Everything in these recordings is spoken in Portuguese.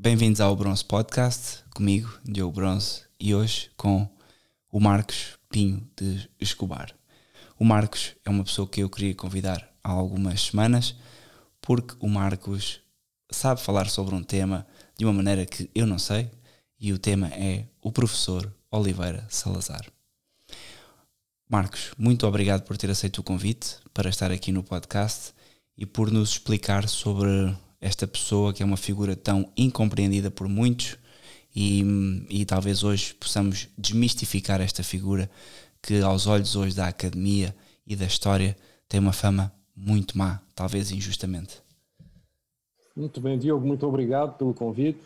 Bem-vindos ao Bronze Podcast, comigo, Diogo Bronze, e hoje com o Marcos Pinho de Escobar. O Marcos é uma pessoa que eu queria convidar há algumas semanas, porque o Marcos sabe falar sobre um tema de uma maneira que eu não sei, e o tema é o professor Oliveira Salazar. Marcos, muito obrigado por ter aceito o convite para estar aqui no podcast e por nos explicar sobre esta pessoa que é uma figura tão incompreendida por muitos e, e talvez hoje possamos desmistificar esta figura que aos olhos hoje da academia e da história tem uma fama muito má, talvez injustamente. Muito bem, Diogo, muito obrigado pelo convite.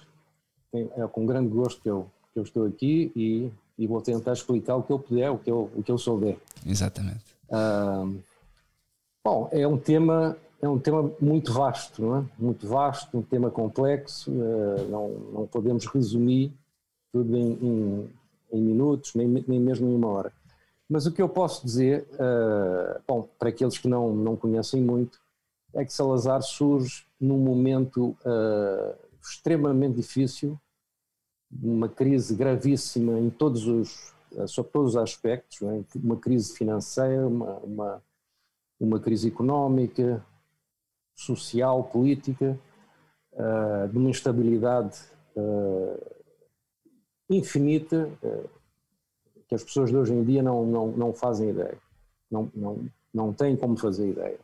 É com grande gosto que eu, que eu estou aqui e e vou tentar explicar o que eu puder, o que eu, o que eu souber. Exatamente. bom, é um tema é um tema muito vasto, não é? Muito vasto, um tema complexo. Uh, não não podemos resumir tudo em, em, em minutos, nem, nem mesmo em uma hora. Mas o que eu posso dizer, uh, bom, para aqueles que não não conhecem muito, é que Salazar surge num momento uh, extremamente difícil uma crise gravíssima em todos os, sob todos os aspectos, é? uma crise financeira, uma, uma, uma, crise económica, social, política, uh, de uma instabilidade uh, infinita uh, que as pessoas de hoje em dia não, não, não fazem ideia, não, não, não têm como fazer ideia.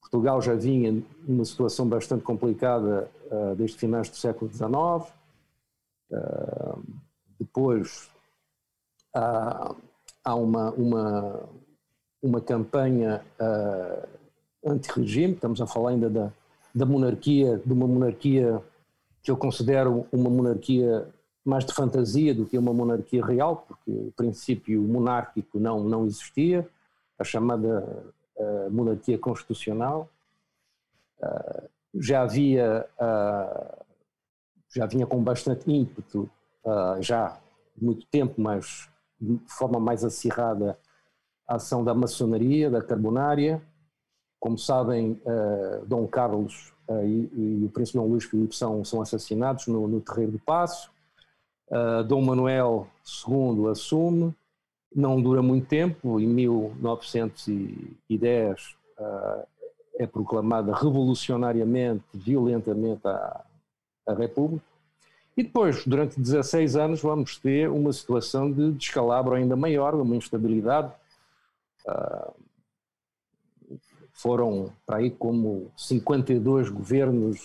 Portugal já vinha numa situação bastante complicada desde finais do século XIX. Depois há, há uma, uma, uma campanha uh, anti-regime, estamos a falar ainda da, da monarquia, de uma monarquia que eu considero uma monarquia mais de fantasia do que uma monarquia real, porque o princípio monárquico não, não existia, a chamada uh, monarquia constitucional. Uh, já havia, uh, já vinha com bastante ímpeto, já muito tempo, mas de forma mais acirrada, a ação da maçonaria, da carbonária. Como sabem, Dom Carlos e, e, o príncipe Dom Luís Filipe são, são assassinados no, no Terreiro do Passo. Dom Manuel II assume, não dura muito tempo, em 1910 uh, é proclamada revolucionariamente, violentamente a, a República, e depois, durante 16 anos, vamos ter uma situação de descalabro ainda maior, uma instabilidade. Uh, foram para aí como 52 governos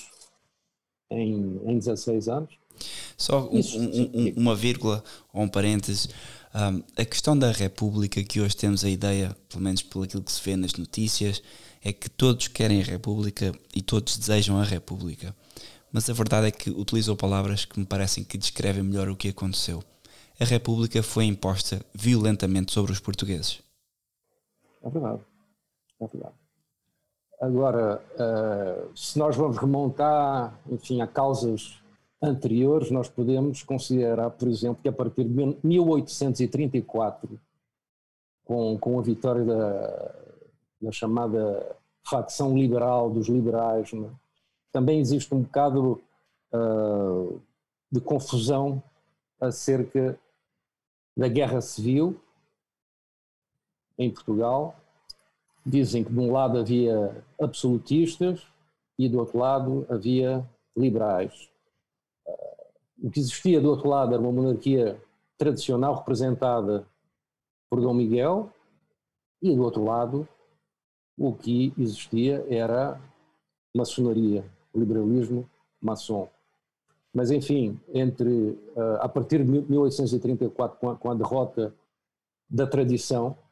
em, em 16 anos. Só um, um, uma vírgula ou um parêntese. Um, a questão da República, que hoje temos a ideia, pelo menos pelo aquilo que se vê nas notícias, é que todos querem a República e todos desejam a República. Mas a verdade é que utilizou palavras que me parecem que descrevem melhor o que aconteceu. A República foi imposta violentamente sobre os portugueses. É verdade. É verdade. Agora, uh, se nós vamos remontar, enfim, a causas anteriores, nós podemos considerar, por exemplo, que a partir de 1834, com, com a vitória da, da chamada facção liberal dos liberais, né, também existe um bocado uh, de confusão acerca da guerra civil em Portugal. Dizem que de um lado havia absolutistas e do outro lado havia liberais o que existia do outro lado era uma monarquia tradicional representada por Dom Miguel, e do outro lado o que existia era maçonaria, liberalismo maçom. Mas enfim, entre eh, a partir de 1834, com a, derrota da tradição, eh,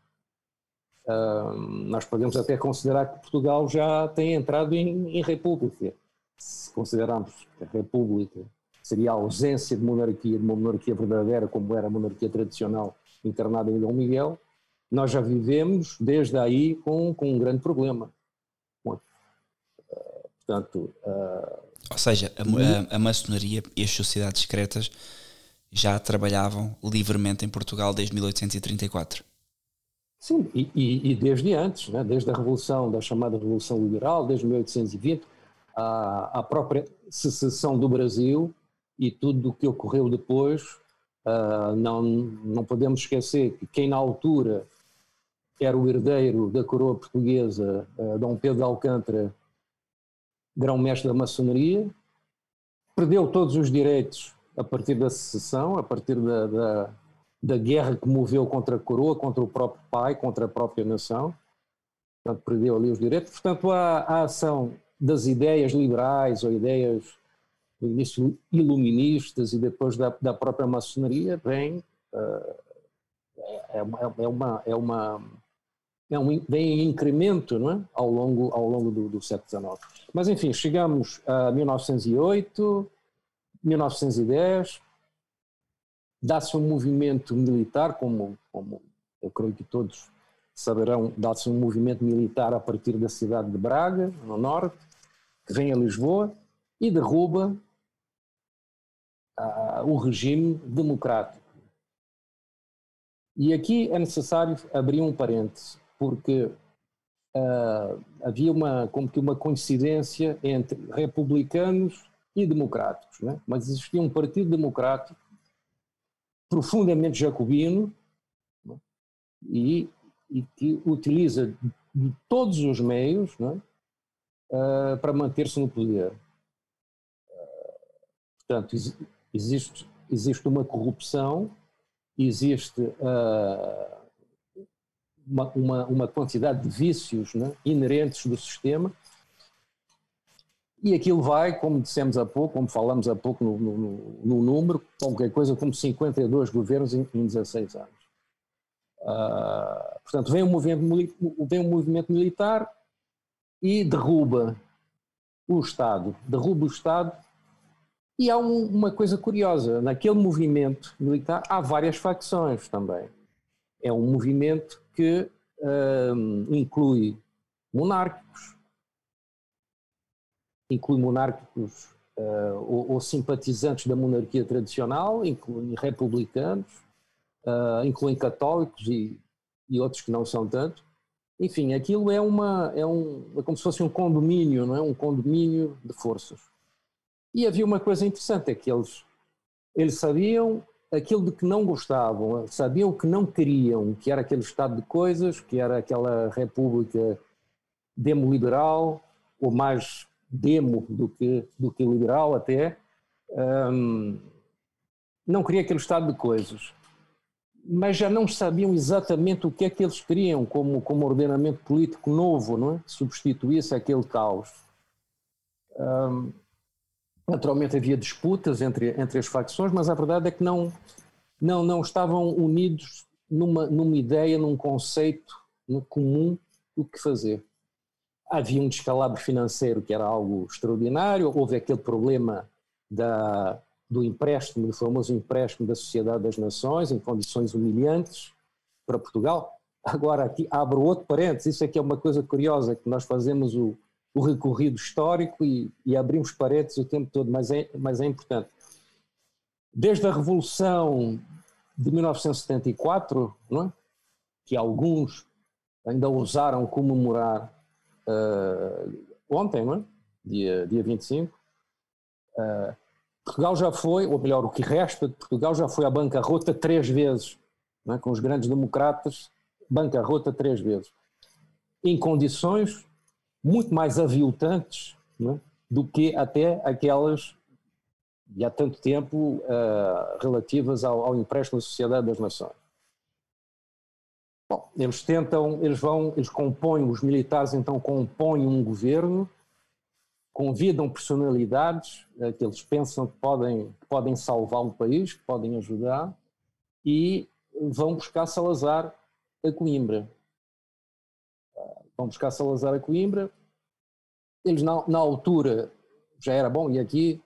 nós podemos até considerar que Portugal já tem entrado em, em república. Se considerarmos que a república seria a ausência de monarquia, de uma monarquia verdadeira, como era a monarquia tradicional encarnada em Dom Miguel, nós já vivemos desde aí com, com um grande problema. Uh, portanto. Uh, Ou seja, a, a, a maçonaria e as sociedades secretas já trabalhavam livremente em Portugal desde 1834. Sim, e, e, e desde antes, né? desde a Revolução, da chamada Revolução Liberal, desde 1820, à, própria secessão do Brasil e tudo o que ocorreu depois. Uh, não, não podemos esquecer que quem na altura era o herdeiro da coroa portuguesa, uh, Dom Pedro de Alcântara, grão-mestre da maçonaria, perdeu todos os direitos a partir da secessão, a partir da, da, da guerra que moveu contra a coroa, contra o próprio pai, contra a própria nação. Portanto, perdeu ali os direitos. Portanto, a, a ação das ideias liberais ou ideias do início iluministas e depois da, da própria maçonaria vem uh, é, uma, é uma é uma é um vem em incremento não é? ao longo ao longo do, do século XIX mas enfim chegamos a 1908 1910 dá-se um movimento militar como como eu creio que todos saberão dá-se um movimento militar a partir da cidade de Braga no norte que vem a Lisboa e derruba uh, o regime democrático. E aqui é necessário abrir um parêntese, porque uh, havia uma, como que uma coincidência entre republicanos e democráticos, né? mas existia um partido democrático profundamente jacobino né? e, e, que utiliza de todos os meios né? uh, para manter-se no poder. portanto, existe, existe uma corrupção, existe uh, uma, uma, uma, quantidade de vícios né, inerentes do sistema, e aquilo vai, como dissemos há pouco, como falamos há pouco no, no, no número, qualquer coisa como 52 governos em, em 16 anos. Uh, portanto, vem um, movimento, vem um movimento militar e derruba o Estado. Derruba o Estado e há um, uma coisa curiosa: naquele movimento militar há várias facções também. É um movimento que um, inclui monárquicos, inclui monárquicos uh, ou, ou, simpatizantes da monarquia tradicional, inclui republicanos, uh, inclui católicos e, e outros que não são tanto. Enfim, aquilo é uma é um é como se fosse um condomínio, não é? Um condomínio de forças. E havia uma coisa interessante, é que eles, eles sabiam aquilo de que não gostavam, sabiam o que não queriam, que era aquele estado de coisas, que era aquela república demo-liberal, ou mais demo do que, do que liberal até, um, não queria aquele estado de coisas. Mas já não sabiam exatamente o que é que eles queriam como, como ordenamento político novo, não é? substituísse aquele caos. Um, Naturalmente havia disputas entre, entre as facções, mas a verdade é que não, não, não estavam unidos numa, numa ideia, num conceito comum do que fazer. Havia um descalabro financeiro que era algo extraordinário, houve aquele problema da, do empréstimo, do famoso empréstimo da Sociedade das Nações, em condições humilhantes para Portugal. Agora, aqui abro outro parênteses, isso que é uma coisa curiosa, que nós fazemos o, o recorrido histórico e, e abrimos paredes o tempo todo, mas é, mas é importante. Desde a Revolução de 1974, não é? que alguns ainda ousaram comemorar uh, ontem, não é? dia, dia 25, uh, eh, Portugal já foi, ou melhor, o que resta de Portugal já foi à bancarrota três vezes, é? com os grandes democratas, bancarrota três vezes, em condições muito mais aviltantes é? do que até aquelas de há tanto tempo uh, relativas ao, ao, empréstimo da Sociedade das Nações. Bom, eles tentam, eles vão, eles compõem, os militares então compõem um governo, convidam personalidades uh, que eles pensam que podem, podem salvar o país, que podem ajudar, e vão buscar Salazar a Coimbra vão buscar Salazar a Coimbra. Eles, na, na altura, já era bom, e aqui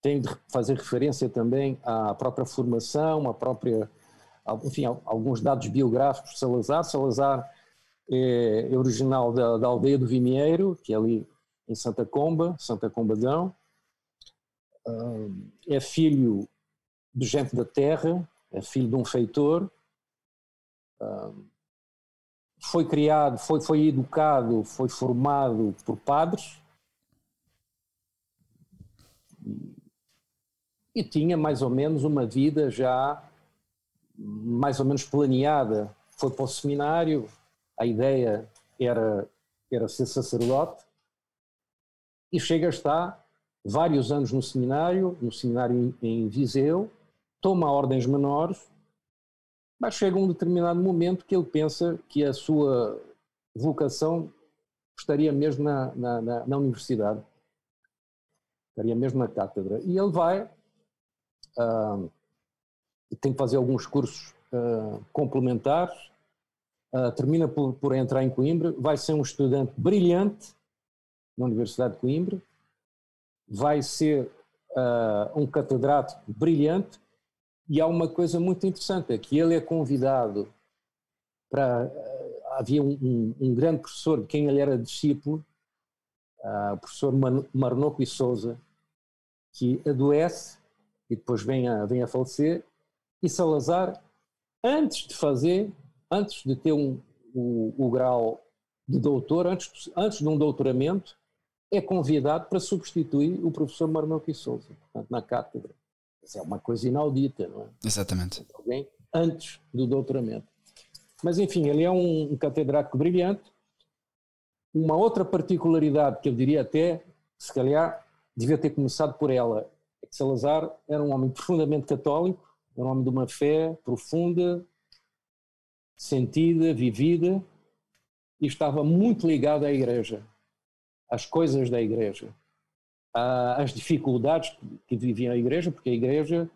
tem de fazer referência também à própria formação, à própria, enfim, alguns dados biográficos de Salazar. Salazar é, é original da, da aldeia do Vinheiro, que é ali em Santa Comba, Santa Combadão. Ah, é filho de gente da terra, é filho de um feitor. Ah, foi criado, foi, foi educado, foi formado por padres. E tinha mais ou menos uma vida já mais ou menos planeada. Foi para o seminário, a ideia era, era ser sacerdote, e chega a estar vários anos no seminário, no seminário em, em Viseu, toma ordens menores, mas chega um determinado momento que ele pensa que a sua vocação estaria mesmo na, na, na, na universidade, estaria mesmo na cátedra. E ele vai, uh, tem que fazer alguns cursos uh, complementares, uh, termina por, por entrar em Coimbra, vai ser um estudante brilhante na Universidade de Coimbra, vai ser um catedrático brilhante, e há uma coisa muito interessante, é que ele é convidado para. Havia um, um, um grande professor de quem ele era discípulo, uh, o professor Marnoco e Souza, que adoece e depois vem a, vem a falecer, e Salazar, antes de fazer, antes de ter um, o, o grau de doutor, antes, antes de um doutoramento, é convidado para substituir o professor e Souza, portanto, na cátedra. Isso é uma coisa inaudita, não é? Exatamente. Alguém antes do doutoramento. Mas, enfim, ele é um, um catedrático brilhante. Uma outra particularidade que eu diria até, se calhar, devia ter começado por ela, é que Salazar era um homem profundamente católico, era um homem de uma fé profunda, sentida, vivida, e estava muito ligado à Igreja, às coisas da Igreja às dificuldades que vivia a Igreja, porque a Igreja,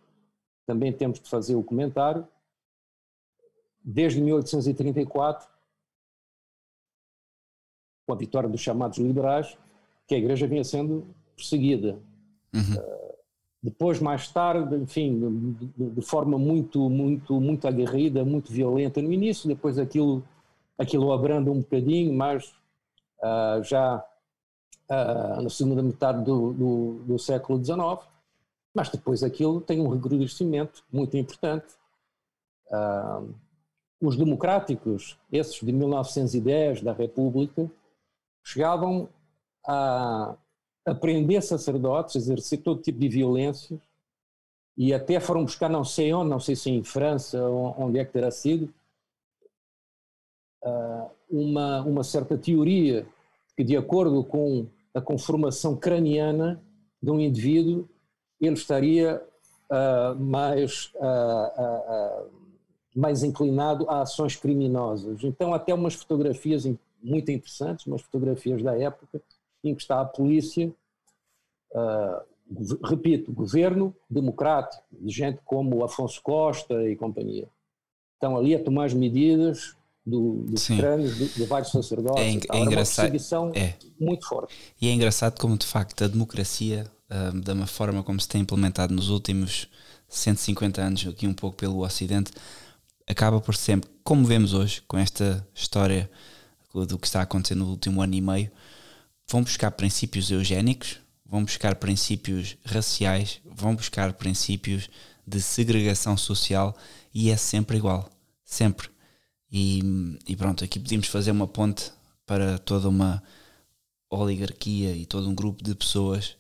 também temos de fazer o comentário, desde 1834, com a vitória dos chamados liberais, que a Igreja vinha sendo perseguida. Uhum. Depois, mais tarde, enfim, de, de, forma muito, muito, muito aguerrida, muito violenta no início, depois aquilo, aquilo abranda um bocadinho, mas uh, já uh, na segunda metade do, do, do, século XIX, mas depois aquilo tem um recrudescimento muito importante. Uh, os democráticos, esses de 1910, da República, chegavam a, a prender sacerdotes, exercer todo tipo de violências, e até foram buscar não sei onde, não sei se em França, onde é que terá sido, ah, uma, uma certa teoria que, de acordo com a conformação craniana de um indivíduo, ele estaria uh, mais, uh, uh, mais inclinado a ações criminosas. Então, até umas fotografias muito interessantes, umas fotografias da época, em que está a polícia, repito, governo democrático, de gente como Afonso Costa e companhia. Estão ali a tomar as medidas do, dos crânios de, de, vários sacerdotes. É, é engraçado. Uma perseguição é. muito forte. E é engraçado como, de facto, a democracia, uh, da uma forma como se tem implementado nos últimos 150 anos, aqui um pouco pelo Ocidente, acaba por sempre, como vemos hoje, com esta história do que está a acontecer no último ano e meio, vão buscar princípios eugénicos, vão buscar princípios raciais, vão buscar princípios de segregação social e é sempre igual. Sempre. E, e pronto, aqui podíamos fazer uma ponte para toda uma oligarquia e todo um grupo de pessoas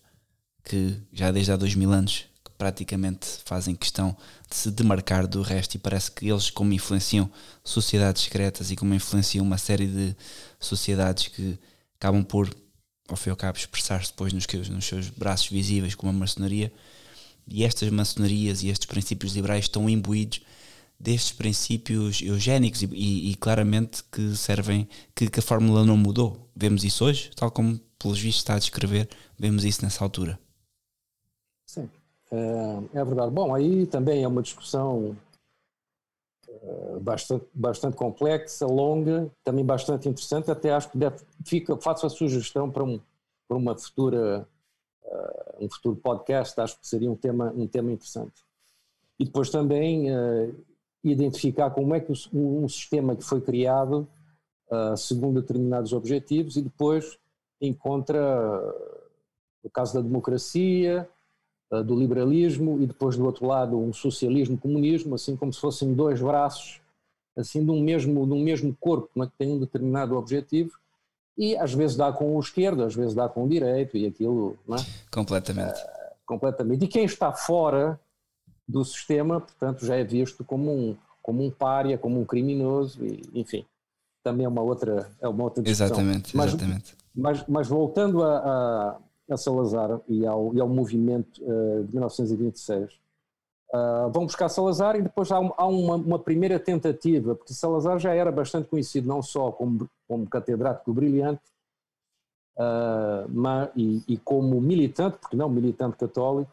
que já desde há dois mil anos que praticamente fazem questão de se demarcar do resto e parece que eles como influenciam sociedades secretas e como influenciam uma série de sociedades que acabam por ao fim e ao cabo expressar-se depois nos, nos seus braços visíveis como a maçonaria e estas maçonarias e estes princípios liberais estão imbuídos destes princípios eugénicos e, e, e, claramente que servem, que, que, a fórmula não mudou. Vemos isso hoje, tal como pelos vistos está a descrever, vemos isso nessa altura. Sim, é, é verdade. Bom, aí também é uma discussão bastante, bastante complexa, longa, também bastante interessante, até acho que deve, fica, faço a sugestão para, um, para uma futura, uh, um futuro podcast, acho que seria um tema, um tema interessante. E depois também uh, identificar como é que um sistema que foi criado uh, segundo determinados objetivos e depois encontra, no caso da democracia, uh, do liberalismo e depois do outro lado um socialismo, comunismo, assim como se fossem dois braços assim de um mesmo, de um mesmo corpo, é que tem um determinado objetivo e às vezes dá com o esquerdo, às vezes dá com o direito e aquilo, não é? Completamente. Uh, completamente. E quem está fora do sistema, portanto, já é visto como um, como um pária, como um criminoso, e, enfim, também é uma outra, é uma outra discussão. Exatamente, exatamente. Mas, mas, mas voltando a, a, a, Salazar e ao, e ao movimento uh, de 1926, uh, vão buscar Salazar e depois há, há uma, uma, primeira tentativa, porque Salazar já era bastante conhecido não só como, como catedrático brilhante, uh, mas, e, e, como militante, porque não militante católico,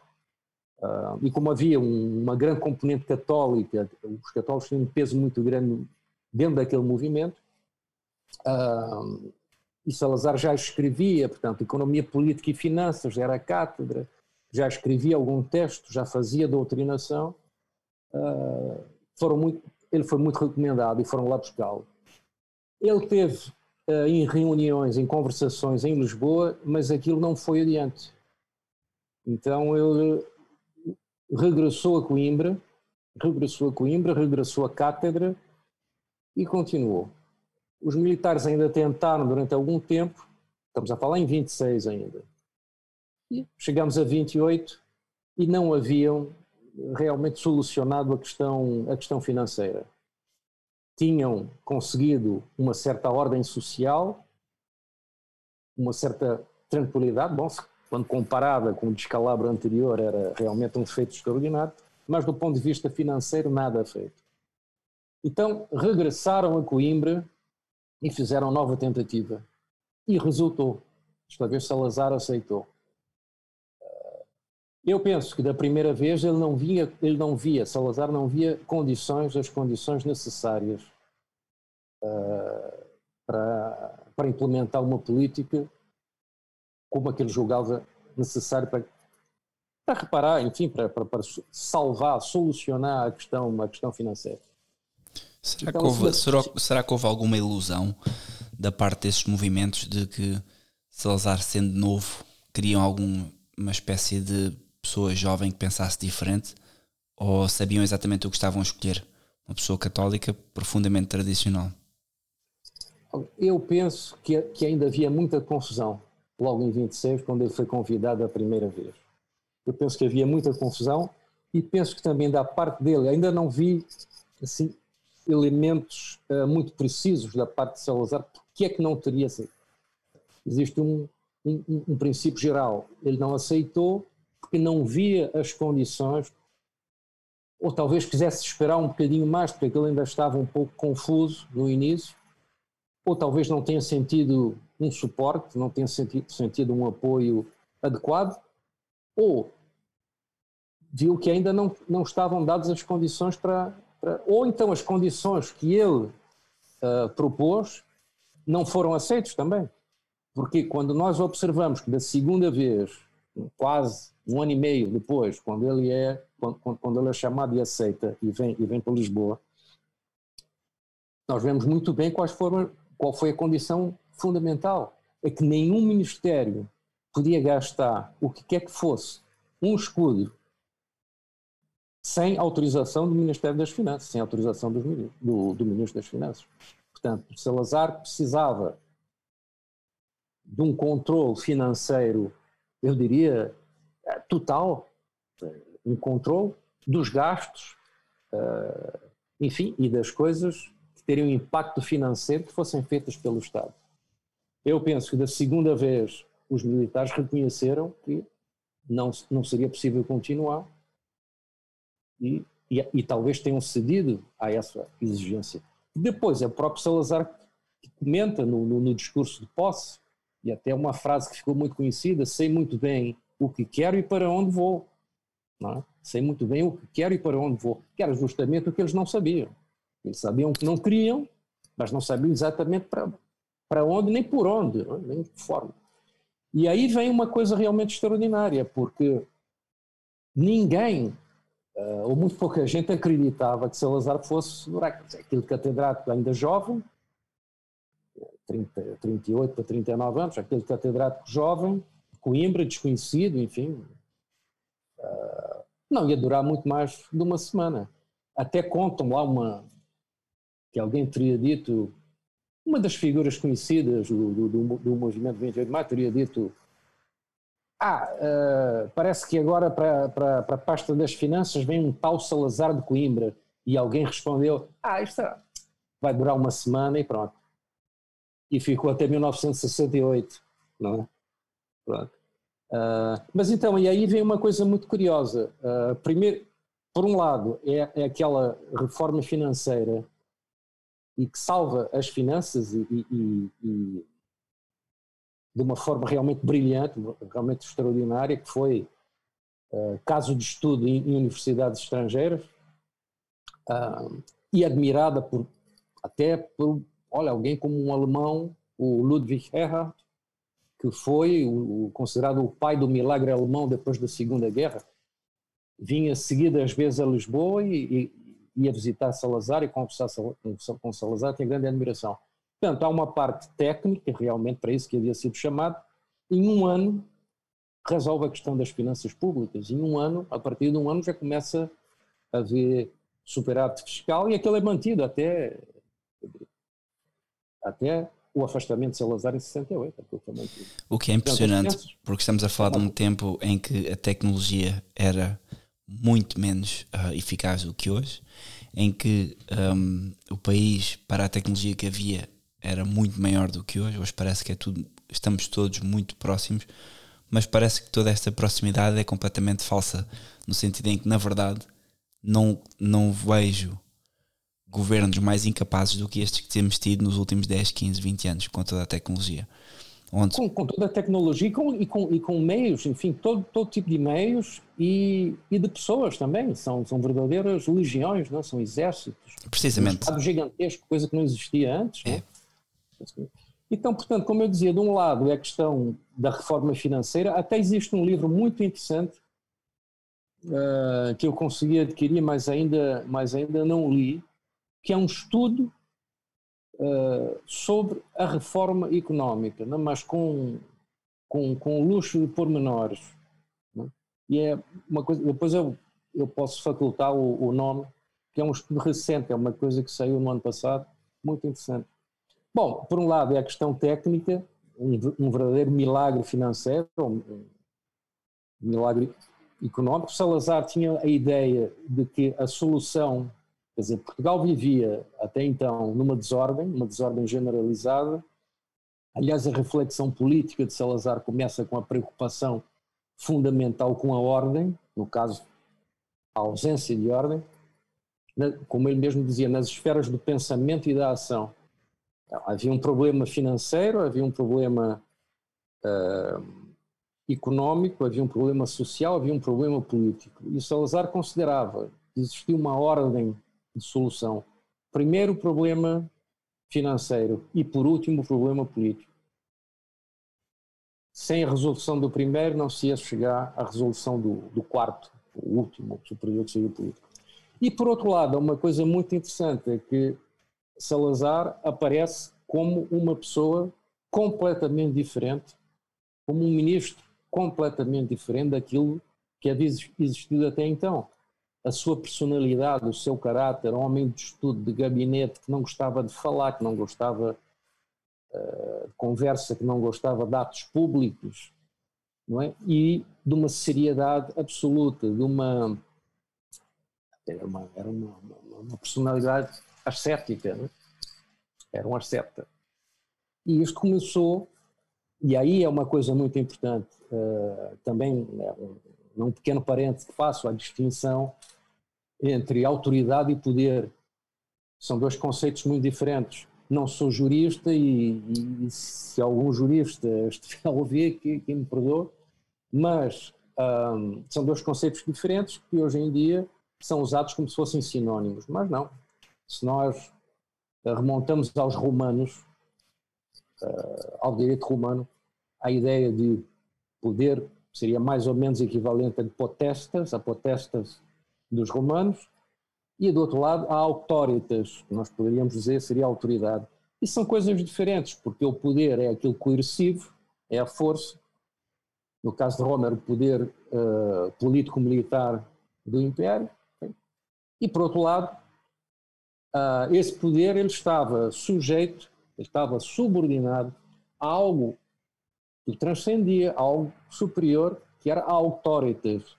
uh, e como havia um, uma grande componente católica, os católicos tinham um peso muito grande dentro daquele movimento, uh, e Salazar já escrevia, portanto, Economia Política e Finanças, era a cátedra, já escrevia algum texto, já fazia doutrinação, foram muito, ele foi muito recomendado e foram lá buscá-lo. Ele teve uh, em reuniões, em conversações em Lisboa, mas aquilo não foi adiante. Então ele regressou a Coimbra, regressou a Coimbra, regressou à cátedra e continuou. Os militares ainda tentaram durante algum tempo, estamos a falar em 26 ainda, e chegamos a 28 e não haviam realmente solucionado a questão, a questão financeira tinham conseguido uma certa ordem social, uma certa tranquilidade, bom, quando comparada com o descalabro anterior era realmente um feito extraordinário, mas do ponto de vista financeiro nada feito. Então regressaram a Coimbra e fizeram nova tentativa. E resultou. Esta vez Salazar aceitou. Eu penso que da primeira vez ele não via, ele não via, Salazar não via condições, as condições necessárias uh, para, para implementar uma política como a que ele julgava necessário para, para reparar, enfim, para, para, para salvar, solucionar a questão, a questão financeira. Será, então, que houve, será, será que houve alguma ilusão da parte desses movimentos de que Salazar, sendo novo, queriam alguma espécie de pessoa jovem que pensasse diferente ou sabiam exatamente o que estavam a escolher? Uma pessoa católica profundamente tradicional. Eu penso que, que ainda havia muita confusão logo em 26, quando ele foi convidado a primeira vez. Eu penso que havia muita confusão e penso que também da parte dele ainda não vi assim, elementos uh, muito precisos da parte de Salazar, porque é que não teria sido. Existe um, um, um princípio geral, ele não aceitou porque não via as condições, ou talvez quisesse esperar um bocadinho mais, porque ele ainda estava um pouco confuso no início, ou talvez não tenha sentido um suporte, não tenha sentido, sentido um apoio adequado, ou viu que ainda não, não estavam dadas as condições para ou então as condições que ele uh, propôs não foram aceitas também. Porque quando nós observamos que da segunda vez, quase um ano e meio depois, quando ele é, quando, quando ele é chamado e aceita e vem, e vem para Lisboa, nós vemos muito bem quais foram, qual foi a condição fundamental? É que nenhum ministério podia gastar o que quer que fosse um escudo sem autorização do Ministério das Finanças, sem autorização do, do, do Ministro das Finanças. Portanto, Salazar precisava de um controle financeiro, eu diria, eh, total, um controle dos gastos, eh, enfim, e das coisas teriam um impacto financeiro que fossem feitas pelo Estado. Eu penso que da segunda vez os militares reconheceram que não, não seria possível continuar e, e, e talvez tenham cedido a essa exigência. Depois é o próprio Salazar que comenta no, no, no discurso de posse, e até uma frase que ficou muito conhecida: sei muito bem o que quero e para onde vou. É? Sei muito bem o que quero e para onde vou, que era justamente o que eles não sabiam. Eles sabiam que não queriam, mas não sabiam exatamente para, para onde, nem por onde, nem de que forma. E aí vem uma coisa realmente extraordinária, porque ninguém, uh, ou muito pouca gente, acreditava que Salazar fosse aquele catedrático ainda jovem, 30, 38 para 39 anos, aquele catedrático jovem, Coimbra, desconhecido, enfim, uh, não ia durar muito mais de uma semana. Até contam lá uma, que alguém teria dito, uma das figuras conhecidas do, do, do movimento 28 de maio teria dito ah, uh, parece que agora para, para, para a pasta das finanças vem um tal Salazar de Coimbra. E alguém respondeu: Ah, isto vai durar uma semana e pronto. E ficou até 1968, não é? Uh, mas então, e aí vem uma coisa muito curiosa. Uh, primeiro, por um lado, é, é, aquela reforma financeira e que salva as finanças e, e, e, de uma forma realmente brilhante, realmente extraordinária, que foi uh, caso de estudo em, em universidades estrangeiras uh, e admirada por até por olha alguém como um alemão, o Ludwig Erhard, que foi o, o, considerado o pai do milagre alemão depois da Segunda Guerra, vinha seguidas vezes a Lisboa e, e ia visitar Salazar e conversar com Salazar, tinha grande admiração. Portanto, há uma parte técnica, realmente para isso que havia sido chamado, em um ano resolve a questão das finanças públicas. Em um ano, a partir de um ano, já começa a haver superávit fiscal e aquele é mantido até, até o afastamento de Salazar em 68. O que é impressionante, porque estamos a falar de um tempo em que a tecnologia era muito menos uh, eficaz do que hoje, em que um, o país, para a tecnologia que havia, era muito maior do que hoje. Hoje parece que é tudo, estamos todos muito próximos, mas parece que toda esta proximidade é completamente falsa, no sentido em que, na verdade, não, não vejo governos mais incapazes do que estes que temos tido nos últimos 10, 15, 20 anos com toda a tecnologia. Onde... Com, com, toda a tecnologia e com, e com, e com meios, enfim, todo, todo tipo de meios e, e de pessoas também. São, são verdadeiras legiões, não? são exércitos. Precisamente. Um Estado gigantesco, coisa que não existia antes. É. Não? Então, portanto, como eu dizia, de um lado é a questão da reforma financeira, até existe um livro muito interessante uh, que eu consegui adquirir, mas ainda, mas ainda não li, que é um estudo uh, sobre a reforma económica, não? mas com, com, com luxo de pormenores. Não? E é uma coisa, depois eu, eu posso facultar o, o nome, que é um estudo recente, é uma coisa que saiu no ano passado, muito interessante. Bom, por um lado é a questão técnica, um, um verdadeiro milagre financeiro, um, um milagre económico. Salazar tinha a ideia de que a solução, quer dizer, Portugal vivia até então numa desordem, uma desordem generalizada. Aliás, a reflexão política de Salazar começa com a preocupação fundamental com a ordem, no caso, a ausência de ordem, como ele mesmo dizia, nas esferas do pensamento e da ação. Havia um problema financeiro, havia um problema uh, económico, havia um problema social, havia um problema político. E Salazar considerava que existia uma ordem de solução. Primeiro o problema financeiro e, por último, o problema político. Sem a resolução do primeiro, não se ia chegar à resolução do, do quarto, o último, superior que seria o político. E, por outro lado, uma coisa muito interessante é que Salazar aparece como uma pessoa completamente diferente, como um ministro completamente diferente daquilo que havia existido até então. A sua personalidade, o seu caráter, um homem de estudo, de gabinete, que não gostava de falar, que não gostava uh, de conversa, que não gostava de atos públicos, não é? e de uma seriedade absoluta, de uma. Era uma, era uma, uma, uma personalidade ascética, né? era um asceta. E isto começou, e aí é uma coisa muito importante, uh, também, né, um, um pequeno parente que faço, a distinção entre autoridade e poder. São dois conceitos muito diferentes. Não sou jurista e, e se algum jurista estiver a ouvir, que, que me perdoe, mas um, são dois conceitos diferentes que hoje em dia são usados como se fossem sinónimos, mas não se nós remontamos aos romanos, uh, ao direito romano, a ideia de poder seria mais ou menos equivalente a potestas, a potestas dos romanos, e do outro lado a autoritas, que nós poderíamos dizer seria autoridade. E são coisas diferentes, porque o poder é aquilo coercivo, é a força. No caso de Roma era o poder uh, político-militar do Império. E por outro lado, uh, esse poder ele estava sujeito, ele estava subordinado a algo que transcendia algo superior, que era a authoritas.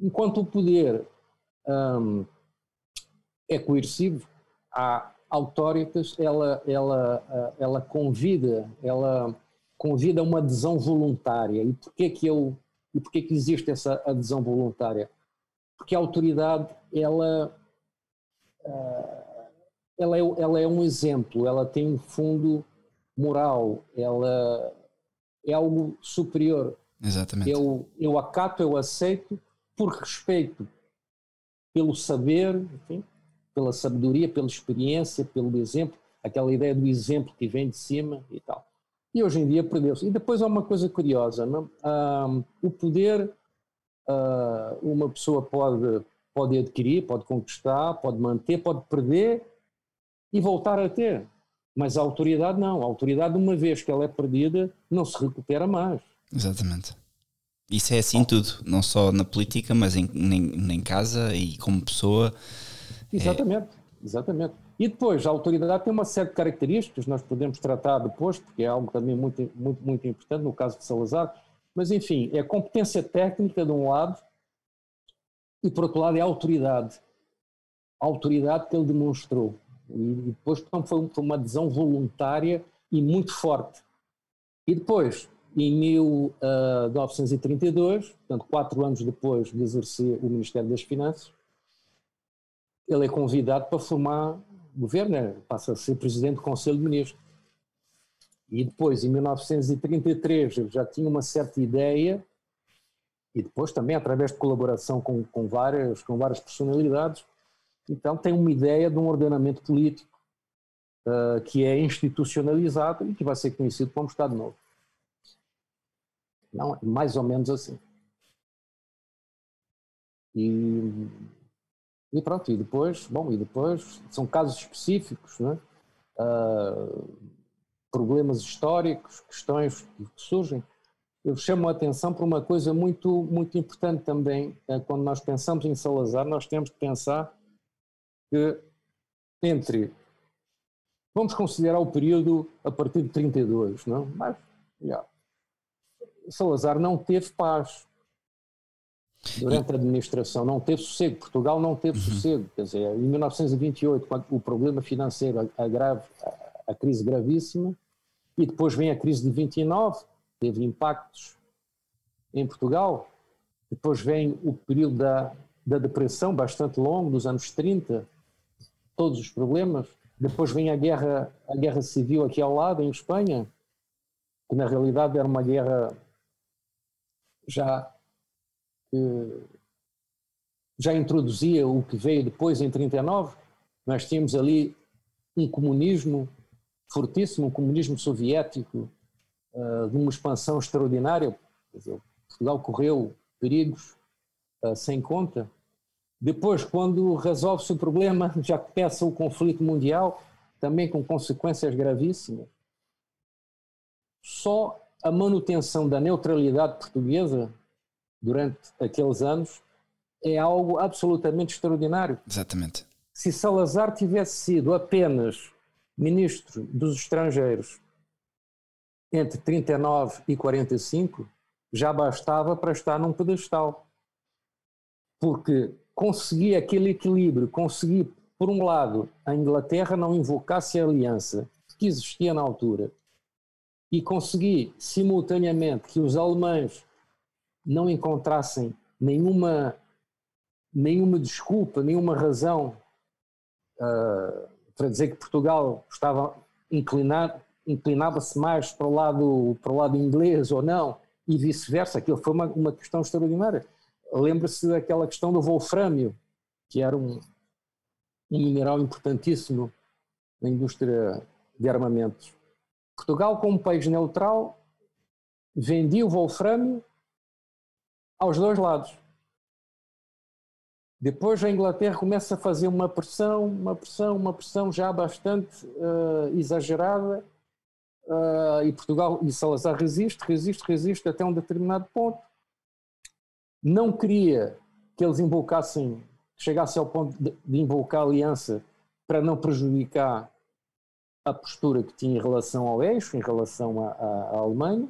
Enquanto o poder um, é coercivo, a authoritas ela, ela, ela convida, ela convida a uma adesão voluntária. E porquê que eu e porquê que existe essa adesão voluntária? Porque a autoridade ela ela é, ela é um exemplo, ela tem um fundo moral, ela é algo superior. Exatamente. Eu, eu acato, eu aceito por respeito pelo saber, enfim, pela sabedoria, pela experiência, pelo exemplo, aquela ideia do exemplo que vem de cima e tal. E hoje em dia perdeu-se. E depois há uma coisa curiosa: não? Um, o poder, uh, uma pessoa pode, pode adquirir, pode conquistar, pode manter, pode perder e voltar a ter. Mas a autoridade não. A autoridade, uma vez que ela é perdida, não se recupera mais. Exatamente. Isso é assim tudo, não só na política, mas em, em, em casa e como pessoa. Exatamente, é... exatamente. E depois, a autoridade tem uma série de características, nós podemos tratar depois, porque é algo também muito, muito, muito importante no caso de Salazar, mas enfim, é competência técnica de um lado e por outro lado é a autoridade. A autoridade que ele demonstrou. E depois então, foi uma adesão voluntária e muito forte. E depois, em 1932, portanto, quatro anos depois de exercer o Ministério das Finanças, ele é convidado para formar governo, né? passa a ser presidente do Conselho de Ministros. E depois, em 1933, ele já tinha uma certa ideia, e depois também através de colaboração com, com, várias, com várias personalidades, então tem uma ideia de um ordenamento político uh, que é institucionalizado e que vai ser conhecido como Estado Novo. Não, é mais ou menos assim. E, e pronto, e depois, bom, e depois são casos específicos, né? Uh, problemas históricos, questões que surgem. Eu chamo a atenção para uma coisa muito, muito importante também, é quando nós pensamos em Salazar, nós temos que pensar que entre, vamos considerar o período a partir de 32, não? Mas, yeah, Salazar não teve paz durante a administração, não teve sossego. Portugal não teve uhum. sossego. Quer dizer, em 1928, quando o problema financeiro a, a crise gravíssima, e depois vem a crise de 29, teve impactos em Portugal. Depois vem o período da, da depressão, bastante longo, dos anos 30, todos os problemas. Depois vem a guerra, a guerra civil aqui ao lado, em Espanha, que na realidade era uma guerra já que já introduzia o que veio depois em 39. Nós tínhamos ali um comunismo fortíssimo, um comunismo soviético uh, de uma expansão extraordinária. Dizer, Portugal correu perigos uh, sem conta. Depois, quando resolve-se o problema, já começa o conflito mundial, também com consequências gravíssimas. Só a manutenção da neutralidade portuguesa durante aqueles anos é algo absolutamente extraordinário. Exatamente. Se Salazar tivesse sido apenas ministro dos estrangeiros entre 39 e 45, já bastava para estar num pedestal. Porque conseguir aquele equilíbrio, conseguir, por um lado, a Inglaterra não invocasse a aliança que existia na altura e conseguir, simultaneamente, que os alemães não encontrassem nenhuma, nenhuma desculpa, nenhuma razão uh, para dizer que Portugal estava inclinado, inclinava-se mais para o lado para o lado inglês ou não e vice-versa. Aquilo foi uma, uma questão extraordinária. Lembra-se daquela questão do wolframio, que era um, um mineral importantíssimo na indústria de armamentos. Portugal, como país neutral, vendia o wolframio aos dois lados. Depois a Inglaterra começa a fazer uma pressão, uma pressão, uma pressão já bastante uh, exagerada uh, e Portugal e Salazar resiste, resiste, resiste até um determinado ponto não queria que eles invocassem, chegassem ao ponto de, de invocar a aliança para não prejudicar a postura que tinha em relação ao eixo, em relação à Alemanha,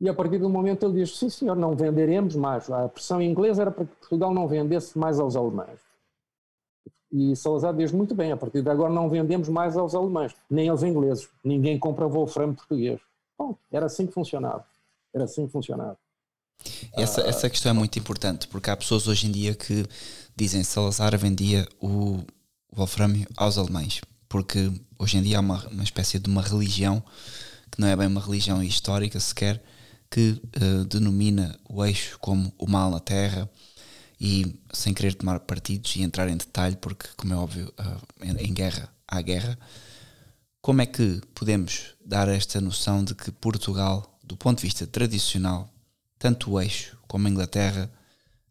e a partir do momento ele diz: sim, senhor, não venderemos mais. A pressão inglesa era para que Portugal não vendesse mais aos alemães. E Salazar diz muito bem: a partir de agora não vendemos mais aos alemães, nem aos ingleses. Ninguém compra Wolfram português. Bom, era assim que funcionava. Era assim que funcionava. Essa, essa questão é muito importante, porque há pessoas hoje em dia que dizem Salazar vendia o Wolframio aos alemães, porque hoje em dia há uma, uma espécie de uma religião, que não é bem uma religião histórica sequer, que uh, denomina o eixo como o mal na terra e sem querer tomar partidos e entrar em detalhe, porque, como é óbvio, em, em guerra há guerra, como é que podemos dar esta noção de que Portugal, do ponto de vista tradicional, tanto o eixo como a Inglaterra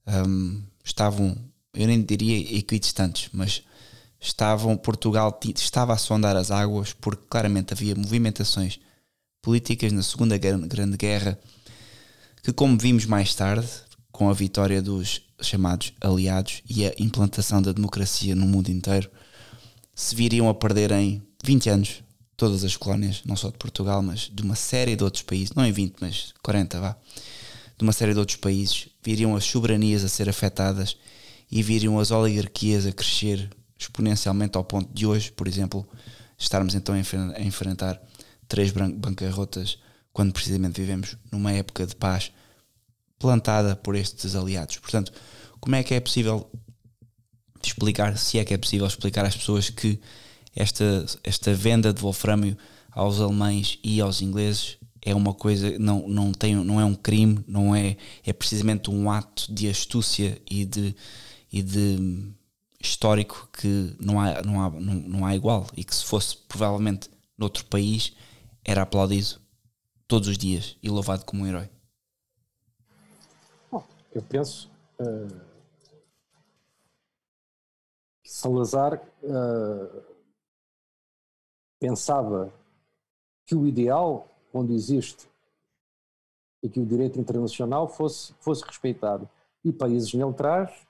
um, estavam, eu nem diria equidistantes, mas estavam, Portugal estava a sondar as águas porque claramente havia movimentações políticas na Segunda Grande Guerra, que, como vimos mais tarde, com a vitória dos chamados aliados e a implantação da democracia no mundo inteiro, se viriam a perder em 20 anos todas as colónias, não só de Portugal, mas de uma série de outros países, não em 20, mas 40, vá, de uma série de outros países, viriam as soberanias a ser afetadas e viriam as oligarquias a crescer exponencialmente ao ponto de hoje, por exemplo, estarmos então a enfrentar três bancarrotas, quando precisamente vivemos numa época de paz plantada por estes aliados. Portanto, como é que é possível explicar, se é que é possível explicar às pessoas que esta, esta venda de wolframio aos alemães e aos ingleses é uma coisa, não, não, tem, não é um crime, não é, é precisamente um ato de astúcia e de, e de histórico que não há, não, há, não, não há igual e que se fosse provavelmente noutro país era aplaudido todos os dias e louvado como um herói? Eu penso uh, que Salazar uh, pensava que o ideal, onde existe e que o direito internacional fosse, fosse respeitado. E países neutrais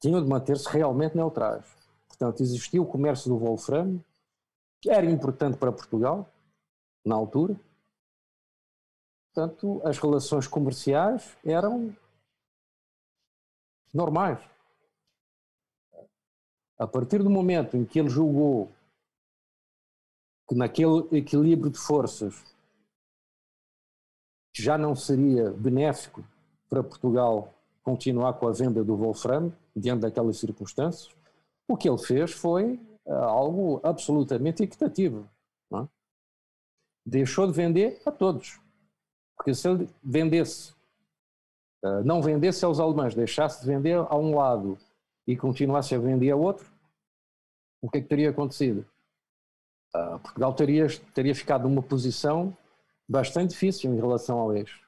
tinham de manter-se realmente neutrais. Portanto, existia o comércio do Wolfram, que era importante para Portugal, na altura. Portanto, as relações comerciais eram normais. A partir do momento em que ele julgou que naquele equilíbrio de forças já não seria benéfico para Portugal continuar com a venda do Wolfram, diante daquelas circunstâncias, o que ele fez foi uh, algo absolutamente equitativo. É? deixou de vender a todos. Porque se ele vendesse, eh, não vendesse aos alemães, deixasse de vender a um lado e continuasse a vender a outro, o que é que teria acontecido? Uh, Portugal teria, teria ficado numa posição bastante difícil em relação ao eixo.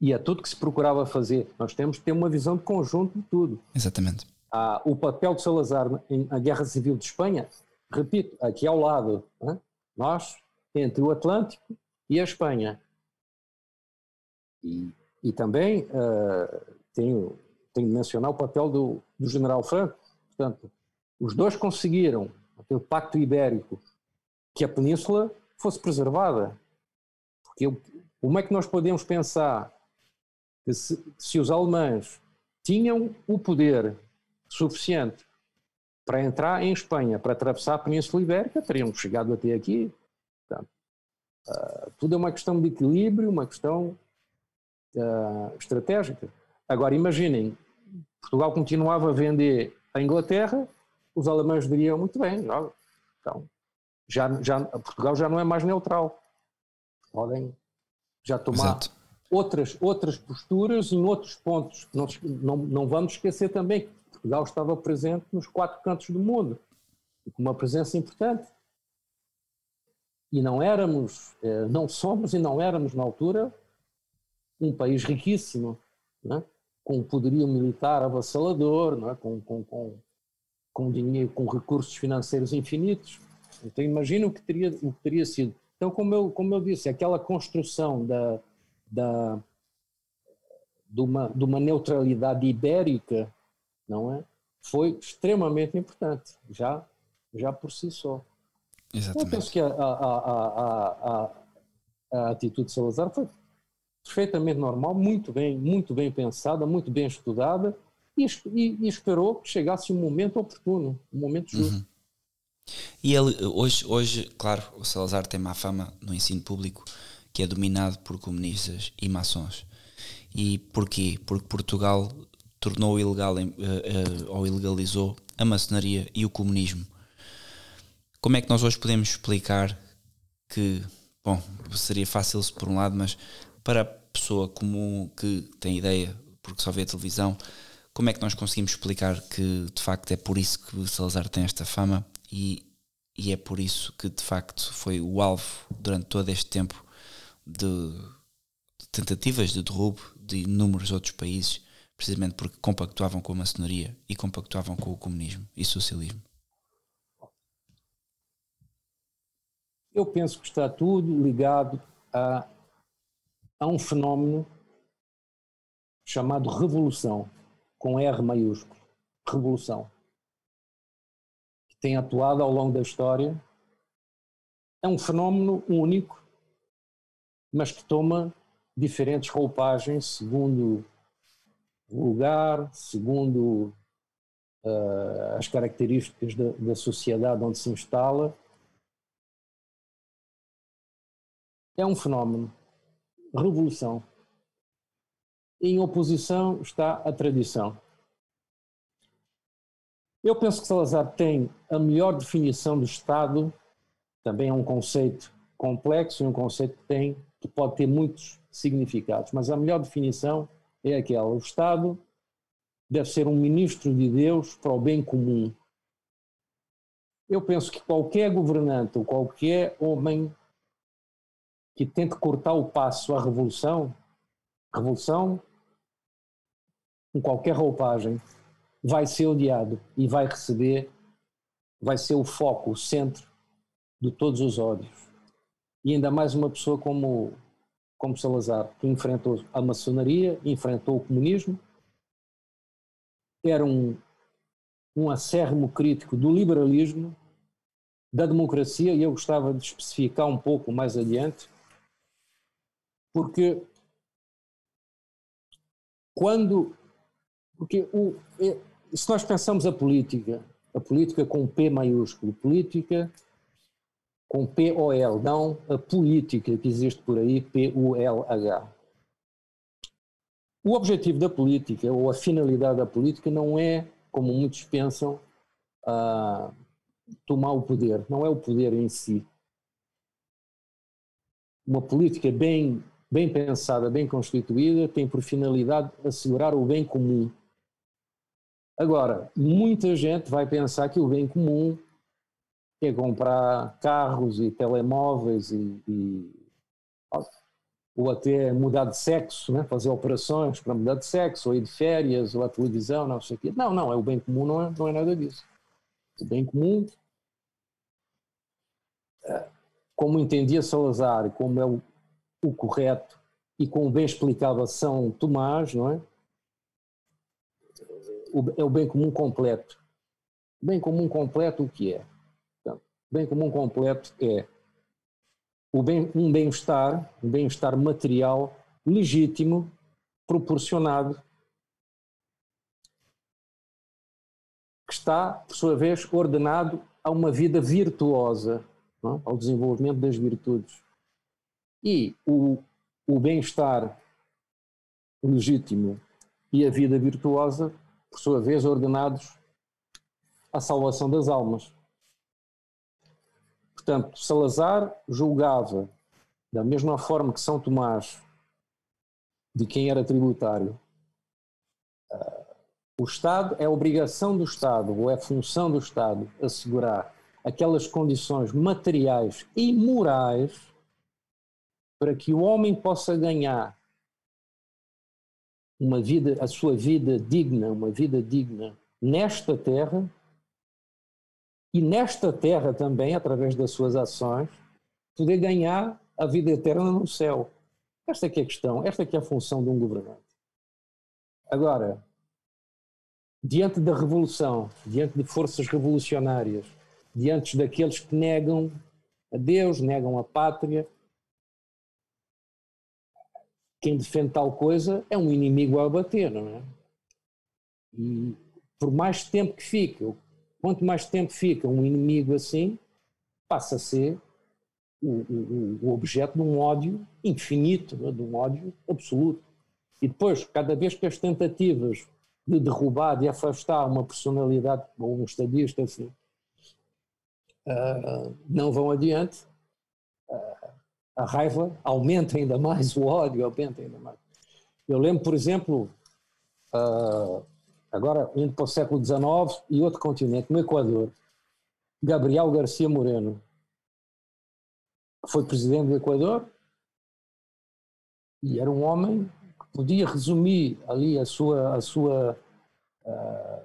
E é tudo que se procurava fazer. Nós temos que ter uma visão de conjunto de tudo. Exatamente. Uh, o papel de Salazar na Guerra Civil de Espanha, repito, aqui ao lado, nós entre o Atlântico e a Espanha. E, e também uh, tenho, tenho de mencionar o papel do, do general Franco. Portanto, os dois conseguiram, aquele pacto ibérico, que a península fosse preservada. Porque eu, como é que nós podemos pensar que se, se os alemães tinham o poder suficiente para entrar em Espanha, para atravessar a Península Ibérica, teriam chegado até aqui Portanto, uh, tudo é uma questão de equilíbrio, uma questão uh, estratégica. Agora, imaginem, Portugal continuava a vender a Inglaterra, os alemães diriam muito bem, já, então, já, já, Portugal já não é mais neutral. Podem já tomar Exato. outras, outras posturas em outros pontos. Não, não, não vamos esquecer também que Portugal estava presente nos quatro cantos do mundo, com uma presença importante e não éramos, eh, não somos e não éramos na altura um país riquíssimo, né? com um poderio militar avassalador, né? com, com, com, com dinheiro, com recursos financeiros infinitos. Então imagina o que teria, o que teria sido. Então, como eu, como eu disse, aquela construção da, da, de, uma, de uma neutralidade ibérica, não é? Foi extremamente importante. Já já por si só. Exatamente. Eu penso que a, a, a, a, atitude de Salazar foi perfeitamente normal, muito bem, muito bem pensada, muito bem estudada e, e, e esperou que chegasse um momento oportuno, um momento justo. Uhum. E ele, hoje, hoje, claro, o Salazar tem má fama no ensino público, que é dominado por comunistas e maçons. E porquê? Porque Portugal tornou ilegal uh, uh, ou ilegalizou a maçonaria e o comunismo. Como é que nós hoje podemos explicar que, bom, seria fácil se por um lado, mas para pessoa comum que tem ideia, porque só vê a televisão, como é que nós conseguimos explicar que de facto é por isso que Salazar tem esta fama e, e é por isso que de facto foi o alvo durante todo este tempo de, de tentativas de derrubo de inúmeros outros países, precisamente porque compactuavam com a maçonaria e compactuavam com o comunismo e socialismo? Eu penso que está tudo ligado a, a um fenómeno chamado revolução, com R maiúsculo. Revolução tem atuado ao longo da história, é um fenómeno único, mas que toma diferentes roupagens segundo o lugar, segundo uh, as características da, da sociedade onde se instala. É um fenómeno. Revolução. Em oposição está a tradição. Eu penso que Salazar tem a melhor definição do Estado, também é um conceito complexo e um conceito que tem que pode ter muitos significados, mas a melhor definição é aquela: o Estado deve ser um ministro de Deus para o bem comum. Eu penso que qualquer governante ou qualquer homem que tente cortar o passo à revolução, revolução com qualquer roupagem, vai ser odiado e vai receber, vai ser o foco, o centro de todos os ódios. E ainda mais uma pessoa como, como Salazar, que enfrentou a maçonaria, enfrentou o comunismo, era um, um acérrimo crítico do liberalismo, da democracia, e eu gostava de especificar um pouco mais adiante, porque quando porque o, se nós pensamos a política, a política com P maiúsculo, política com P-O-L, não a política que existe por aí, P-U-L-H. O objetivo da política, ou a finalidade da política, não é, como muitos pensam, tomar o poder, não é o poder em si. Uma política bem, bem pensada, bem constituída, tem por finalidade assegurar o bem comum Agora, muita gente vai pensar que o bem comum é comprar carros e telemóveis e, e ou até mudar de sexo, né? fazer operações para mudar de sexo, ou ir de férias, ou a televisão, não sei o quê. Não, não, é o bem comum, não é, não é nada disso. O bem comum, como entendia Salazar, como é o, o correto e como bem explicava São Tomás, não é? é o bem comum completo. Bem comum completo o que é? Então, bem comum completo é o bem, um bem-estar, um bem-estar material legítimo, proporcionado, que está, por sua vez, ordenado a uma vida virtuosa, não? É? ao desenvolvimento das virtudes. E o, o bem-estar legítimo e a vida virtuosa por sua vez, ordenados à salvação das almas. Portanto, Salazar julgava, da mesma forma que São Tomás, de quem era tributário, o Estado é obrigação do Estado, ou é função do Estado, assegurar aquelas condições materiais e morais para que o homem possa ganhar uma vida, a sua vida digna, uma vida digna nesta terra e nesta terra também, através das suas ações, poder ganhar a vida eterna no céu. Esta é que é a questão, esta é que é a função de um governante. Agora, diante da revolução, diante de forças revolucionárias diante daqueles que negam a Deus, negam a pátria. Quem defende tal coisa é um inimigo a abater, não é? E por mais tempo que fica, quanto mais tempo fica um inimigo assim, passa a ser o, o, o objeto de um ódio infinito, é? de um ódio absoluto. E depois, cada vez que as tentativas de derrubar, de afastar uma personalidade ou um estadista assim, uh, não vão adiante, a raiva aumenta ainda mais, o ódio aumenta ainda mais. Eu lembro, por exemplo, uh, agora indo para o século XIX e outro continente, no Equador, Gabriel Garcia Moreno foi presidente do Equador e era um homem que podia resumir ali a sua, a sua, uh,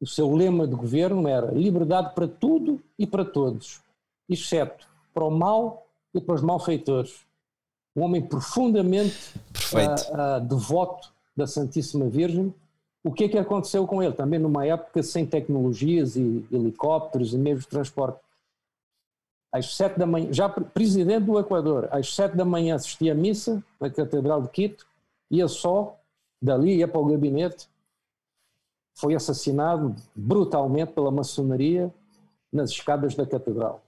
o seu lema de governo era liberdade para tudo e para todos, exceto para o mal e para os malfeitores. Um homem profundamente uh, uh, devoto da Santíssima Virgem o que é que aconteceu com ele? Também numa época sem tecnologias e helicópteros e meios de transporte. Às sete da manhã, já presidente do Equador, às sete da manhã assistia à missa na Catedral de Quito, ia só, dali ia para o gabinete, foi assassinado brutalmente pela maçonaria nas escadas da Catedral.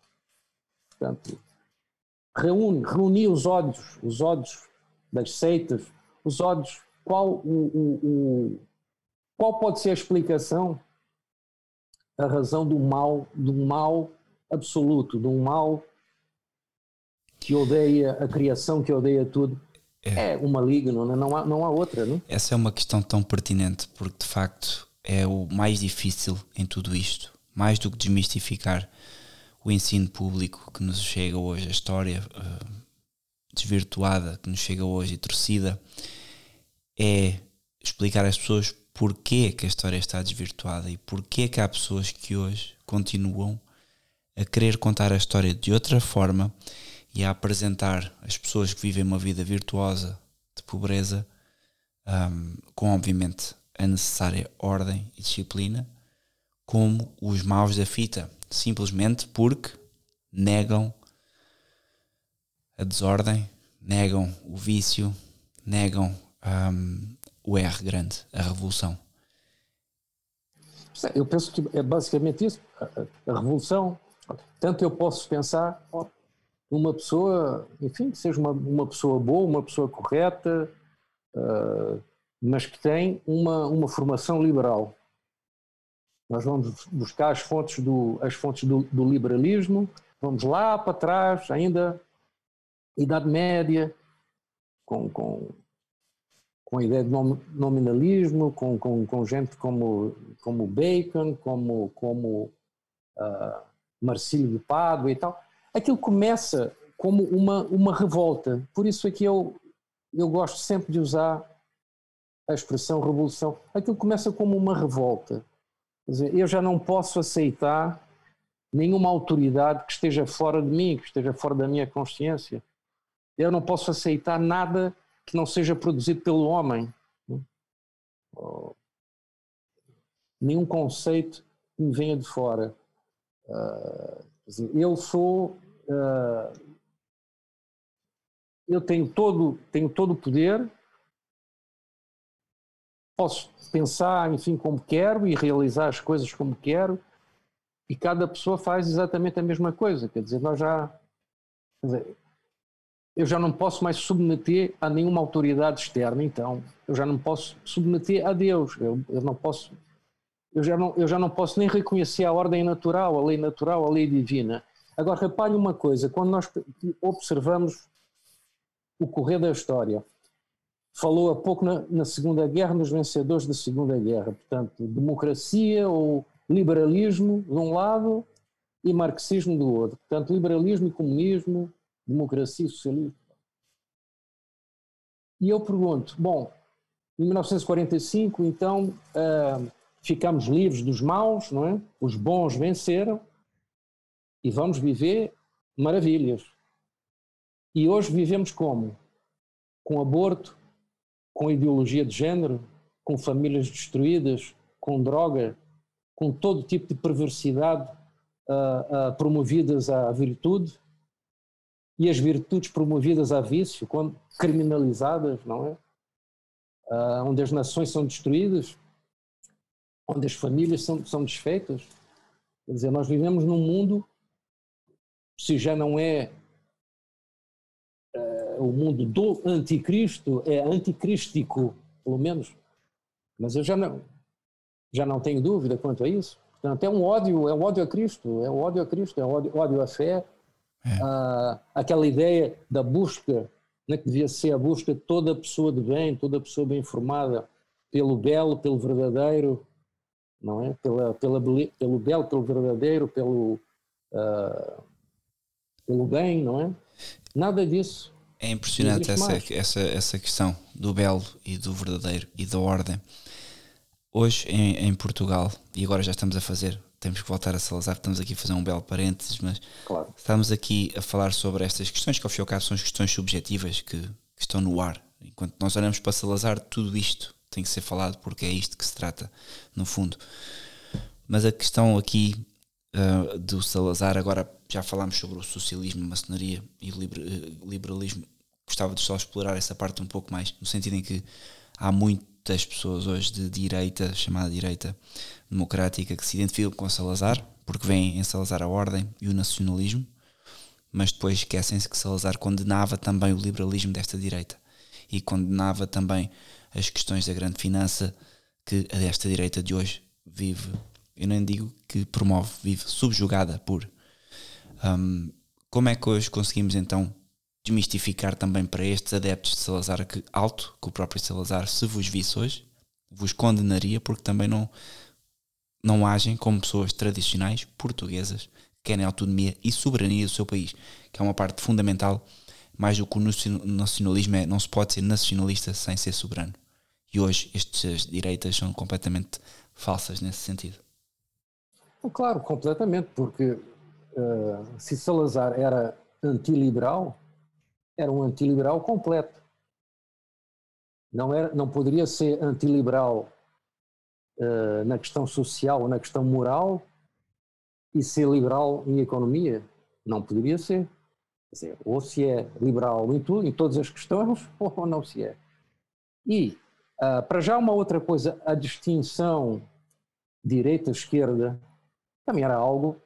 Portanto, reúne, reunia os ódios, os ódios das seitas, os ódios, qual o, o, o qual pode ser a explicação, a razão do mal, do mal absoluto, de um mal que odeia a criação, que odeia tudo? É, é o maligno, não há, não há outra, não? Essa é uma questão tão pertinente, porque de facto é o mais difícil em tudo isto, mais do que desmistificar o ensino público que nos chega hoje, a história uh, desvirtuada que nos chega hoje e torcida, é explicar às pessoas porquê que a história está desvirtuada e porquê que há pessoas que hoje continuam a querer contar a história de outra forma e a apresentar as pessoas que vivem uma vida virtuosa de pobreza um, com obviamente a necessária ordem e disciplina como os maus da fita simplesmente porque negam a desordem negam o vício negam um, o R grande, a revolução? Eu penso que é basicamente isso. A, revolução, tanto eu posso pensar numa pessoa, enfim, que seja uma, uma pessoa boa, uma pessoa correta, uh, mas que tem uma, uma formação liberal. Nós vamos buscar as fontes do, as fontes do, do liberalismo, vamos lá para trás, ainda Idade Média, com, com com a ideia de nominalismo, com, com, com gente como, como Bacon, como, como uh, Marcílio de Pádua e tal. Aquilo começa como uma, uma revolta. Por isso é que eu, eu gosto sempre de usar a expressão revolução. Aquilo começa como uma revolta. Dizer, eu já não posso aceitar nenhuma autoridade que esteja fora de mim, que esteja fora da minha consciência. Eu não posso aceitar nada que não seja produzido pelo homem. Nenhum conceito que me venha de fora. Uh, eu sou. Uh, eu tenho todo, tenho todo o poder, posso pensar, enfim, como quero e realizar as coisas como quero, e cada pessoa faz exatamente a mesma coisa. Quer dizer, nós já. Dizer, eu já não posso mais submeter a nenhuma autoridade externa, então eu já não posso submeter a Deus, eu, eu não posso, eu já não, eu já não posso nem reconhecer a ordem natural, a lei natural, a lei divina. Agora repare uma coisa, quando nós observamos o correr da história, falou há pouco na, na Segunda Guerra, nos vencedores da Segunda Guerra, portanto, democracia ou liberalismo de um lado e marxismo do outro, portanto, liberalismo e comunismo, democracia socialista. E eu pergunto, bom, em 1945, então, uh, ficamos livres dos maus, não é? Os bons venceram e vamos viver maravilhas. E hoje vivemos como? Com aborto, com ideologia de género, com famílias destruídas, com droga, com todo tipo de perversidade uh, uh, promovidas à virtude e as virtudes promovidas a vício, quando criminalizadas, não é? Uh, onde as nações são destruídas, onde as famílias são, são desfeitas. Quer dizer, nós vivemos num mundo, se já não é o mundo do anticristo, é anticrístico, pelo menos. Mas eu já não, já não tenho dúvida quanto a isso. Portanto, é um ódio, é um ódio a Cristo, é um ódio a Cristo, é um ódio, ódio à fé, é. ah, aquela ideia da busca, né, que devia ser a busca de toda pessoa de bem, toda pessoa bem informada pelo belo, pelo verdadeiro, não é? Pela, pela, pelo belo, pelo verdadeiro, pelo, uh, pelo bem, não é? Nada disso. É impressionante essa, essa, essa questão do belo e do verdadeiro e da ordem. Hoje em, em Portugal, e agora já estamos a fazer temos que voltar a Salazar, estamos aqui a fazer um belo parênteses, mas claro. estamos aqui a falar sobre estas questões que ao fim e ao cabo são as questões subjetivas que, que, estão no ar. Enquanto nós olhamos para Salazar, tudo isto tem que ser falado porque é isto que se trata, no fundo. Mas a questão aqui uh, do Salazar, agora já falámos sobre o socialismo, maçonaria e eh, liberalismo, gostava de só explorar essa parte um pouco mais, no sentido em que há muitas pessoas hoje de direita, chamada direita democrática, que se identificam com Salazar, porque veem em Salazar a ordem e o nacionalismo, mas depois esquecem-se que Salazar condenava também o liberalismo desta direita e condenava também as questões da grande finança que a desta direita de hoje vive, eu nem digo que promove, vive subjugada por. Um, como é que hoje conseguimos então desmistificar também para estes adeptos de Salazar que alto, que o próprio Salazar, se vos visse hoje, vos condenaria porque também não, não agem como pessoas tradicionais portuguesas que querem autonomia e soberania do seu país, que é uma parte fundamental, mais do que o nacionalismo é, não se pode ser nacionalista sem ser soberano. E hoje estas direitas são completamente falsas nesse sentido. Claro, completamente, porque uh, se Salazar era antiliberal, era um antiliberal completo. Não, era, não poderia ser antiliberal uh, na questão social na questão moral e ser liberal em economia. Não poderia ser. Dizer, ou se é liberal em tudo, em todas as questões, ou não se é. E, uh, para já, uma outra coisa, a distinção direita-esquerda também era algo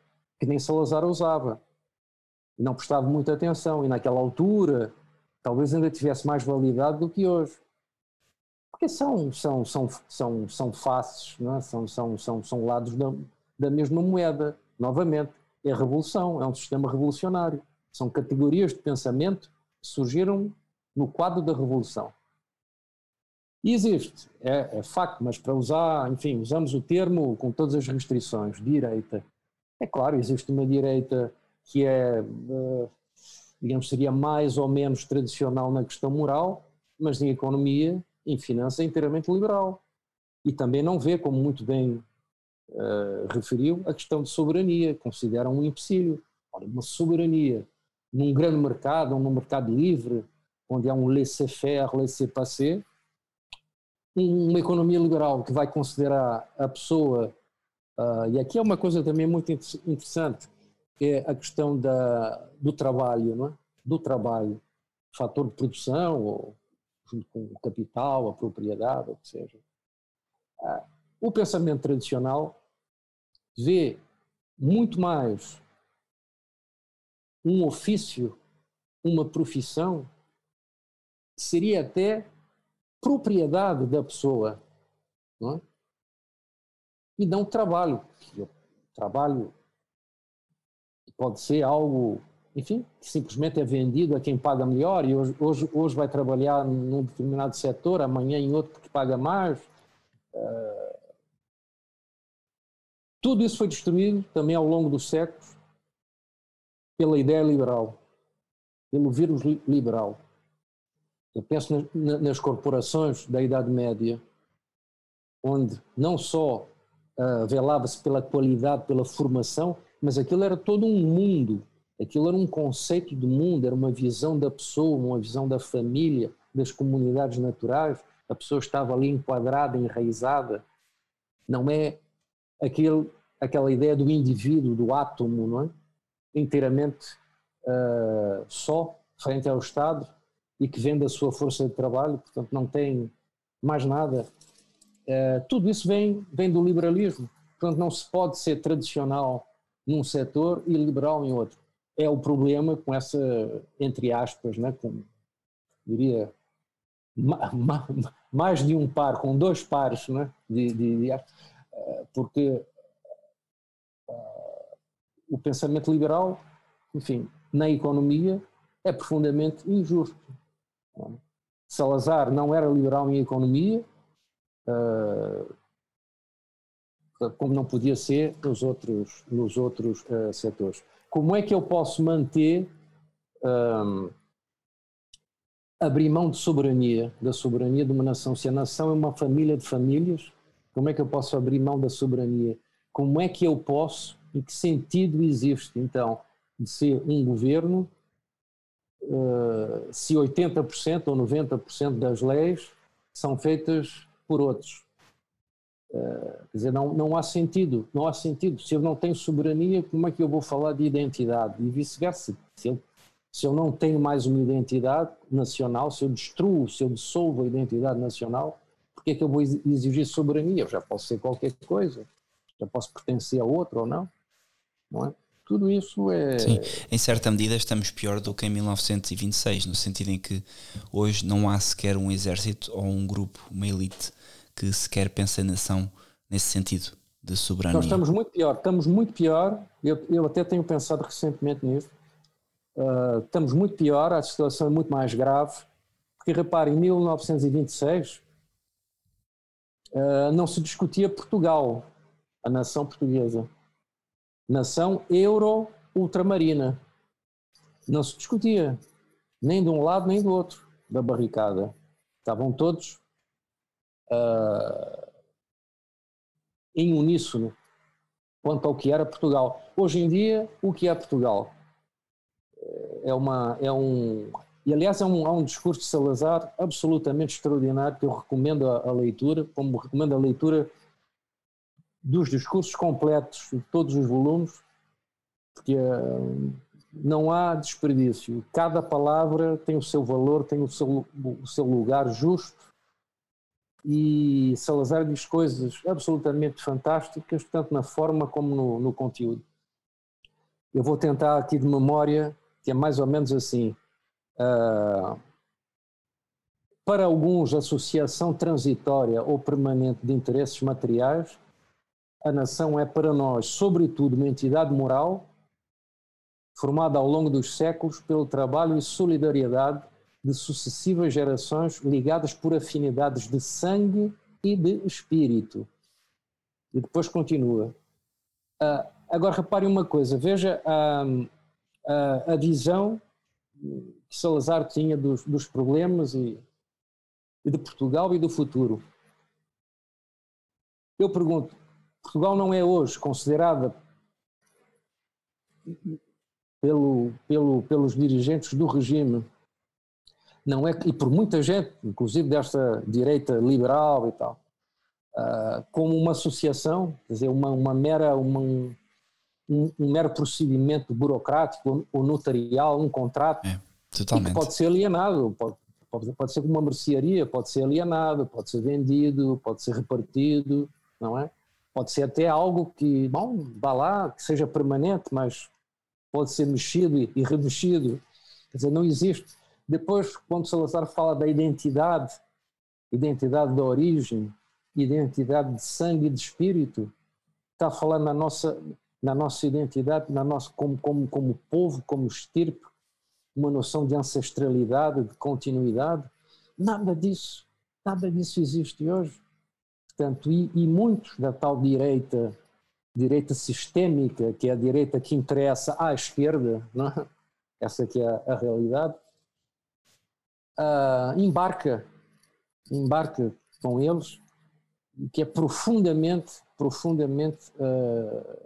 que nem Salazar usava não prestava muita atenção e naquela altura talvez ainda tivesse mais validade do que hoje. Porque são, são, são, são, são faces, não é? são, são, são, são lados da, da mesma moeda. Novamente, é revolução, é um sistema revolucionário. São categorias de pensamento que surgiram no quadro da revolução. E existe, é, é facto, mas para usar, enfim, usamos o termo com todas as restrições, direita. É claro, existe uma direita que é, eh, digamos, seria mais ou menos tradicional na questão moral, mas em economia, em finanças, é inteiramente liberal. E também não vê, como muito bem uh, referiu, a questão de soberania, considera um empecilho. Ora, uma soberania num grande mercado, num mercado livre, onde há um laissez-faire, laissez-passer, uma economia liberal que vai considerar a pessoa, uh, e aqui é uma coisa também muito interessante, é a questão da, do trabalho, não é? do trabalho, fator de produção, ou junto com o capital, a propriedade, ou que seja. Ah, o pensamento tradicional vê muito mais um ofício, uma profissão, seria até propriedade da pessoa, não é? E não trabalho. O trabalho pode ser algo, enfim, que simplesmente é vendido a quem paga melhor e hoje, hoje, hoje vai trabalhar num determinado setor, amanhã em outro porque paga mais. Uh, tudo isso foi destruído também ao longo dos séculos pela ideia liberal, pelo vírus liberal. Eu penso nas corporações da Idade Média, onde não só uh, velava-se pela qualidade, pela formação, mas aquilo era todo um mundo, aquilo era um conceito de mundo, era uma visão da pessoa, uma visão da família, das comunidades naturais. A pessoa estava ali enquadrada, enraizada. Não é aquele, aquela ideia do indivíduo, do átomo, não é? inteiramente uh, só, frente ao Estado, e que vende a sua força de trabalho, portanto não tem mais nada. Uh, tudo isso vem, vem do liberalismo, portanto não se pode ser tradicional num setor e liberal em outro. É o problema com essa, entre aspas, né, com, diria, ma, ma, mais de um par, com dois pares né, de, de, de porque uh, o pensamento liberal, enfim, na economia é profundamente injusto. Salazar não era liberal em economia, como não podia ser nos outros, nos outros uh, setores. Como é que eu posso manter, um, abrir mão de soberania, da soberania de uma nação? Se a nação é uma família de famílias, como é que eu posso abrir mão da soberania? Como é que eu posso, em que sentido existe, então, de ser um governo uh, se 80% ou 90% das leis são feitas por outros? Uh, quer dizer, não, não há sentido, não há sentido. Se eu não tenho soberania, como é que eu vou falar de identidade? E vice-versa. Se eu, se eu não tenho mais uma identidade nacional, se eu destruo, se eu dissolvo a identidade nacional, porque é que eu vou exigir soberania? Eu já posso ser qualquer coisa, já posso pertencer a outro ou não, não é? Tudo isso é. Sim, em certa medida estamos pior do que em 1926, no sentido em que hoje não há sequer um exército ou um grupo, uma elite, que sequer pensa a nação nesse sentido de soberania. Nós estamos muito pior, estamos muito pior. Eu, eu até tenho pensado recentemente nisso. Uh, estamos muito pior, a situação é muito mais grave. Porque repare, em 1926 uh, não se discutia Portugal, a nação portuguesa. Nação euro-ultramarina. Não se discutia, nem de um lado nem do outro da barricada. Estavam todos uh, em uníssono quanto ao que era Portugal. Hoje em dia, o que é Portugal? É, uma, é um, e aliás, há um, há um discurso de Salazar absolutamente extraordinário que eu recomendo a, a leitura, como recomendo a leitura dos discursos completos de todos os volumes, porque uh, não há desperdício. Cada palavra tem o seu valor, tem o seu, o seu lugar justo. E Salazar diz coisas absolutamente fantásticas, tanto na forma como no, no conteúdo. Eu vou tentar aqui de memória, que é mais ou menos assim. Uh, para alguns, associação transitória ou permanente de interesses materiais, a nação é para nós, sobretudo, uma entidade moral formada ao longo dos séculos pelo trabalho e solidariedade de sucessivas gerações ligadas por afinidades de sangue e de espírito. E depois continua. Uh, agora repare uma coisa, veja a, a, a visão que Salazar tinha dos, dos problemas e, e, de Portugal e do futuro. Eu pergunto, Portugal não é hoje considerada pelo, pelo, pelos dirigentes do regime, não é, e por muita gente, inclusive desta direita liberal e tal, uh, como uma associação, quer dizer, uma, uma mera, uma, um, um, mero procedimento burocrático ou notarial, um contrato, é, totalmente. pode ser alienado, pode, pode, pode ser como uma mercearia, pode ser alienado, pode ser vendido, pode ser repartido, não é? Pode ser até algo que, bom, vá lá, que seja permanente, mas pode ser mexido e remexido. Quer dizer, não existe. Depois, quando Salazar fala da identidade, identidade da origem, identidade de sangue e de espírito, está a falar na nossa, na nossa identidade, na nossa, como, como, como povo, como estirpe, uma noção de ancestralidade, de continuidade. Nada disso, nada disso existe hoje. Portanto, e, e muitos da tal direita, direita sistémica, que é a direita que interessa à esquerda, não é? essa que é a, a realidade, uh, embarca, embarca com eles, que é profundamente, profundamente uh,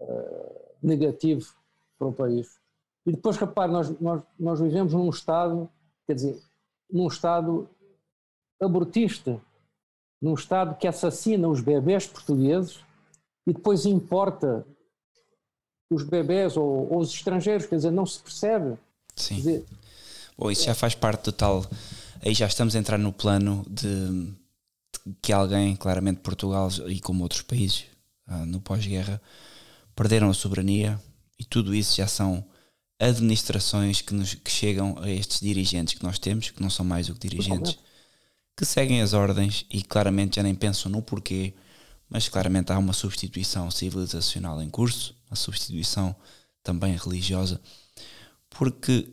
uh, negativo para o país. E depois, repare, nós, nós, nós vivemos num Estado, quer dizer, num Estado abortista, num Estado que assassina os bebés portugueses e depois importa os bebés ou, ou, os estrangeiros, quer dizer, não se percebe. Sim. Dizer, Bom, isso já faz parte do tal. Aí já estamos a entrar no plano de, de que alguém, claramente Portugal e como outros países ah, no pós-guerra, perderam a soberania e tudo isso já são administrações que, nos, que chegam a estes dirigentes que nós temos, que não são mais do que dirigentes, que seguem as ordens e claramente já nem pensam no porquê, mas claramente há uma substituição civilizacional em curso, uma substituição também religiosa, porque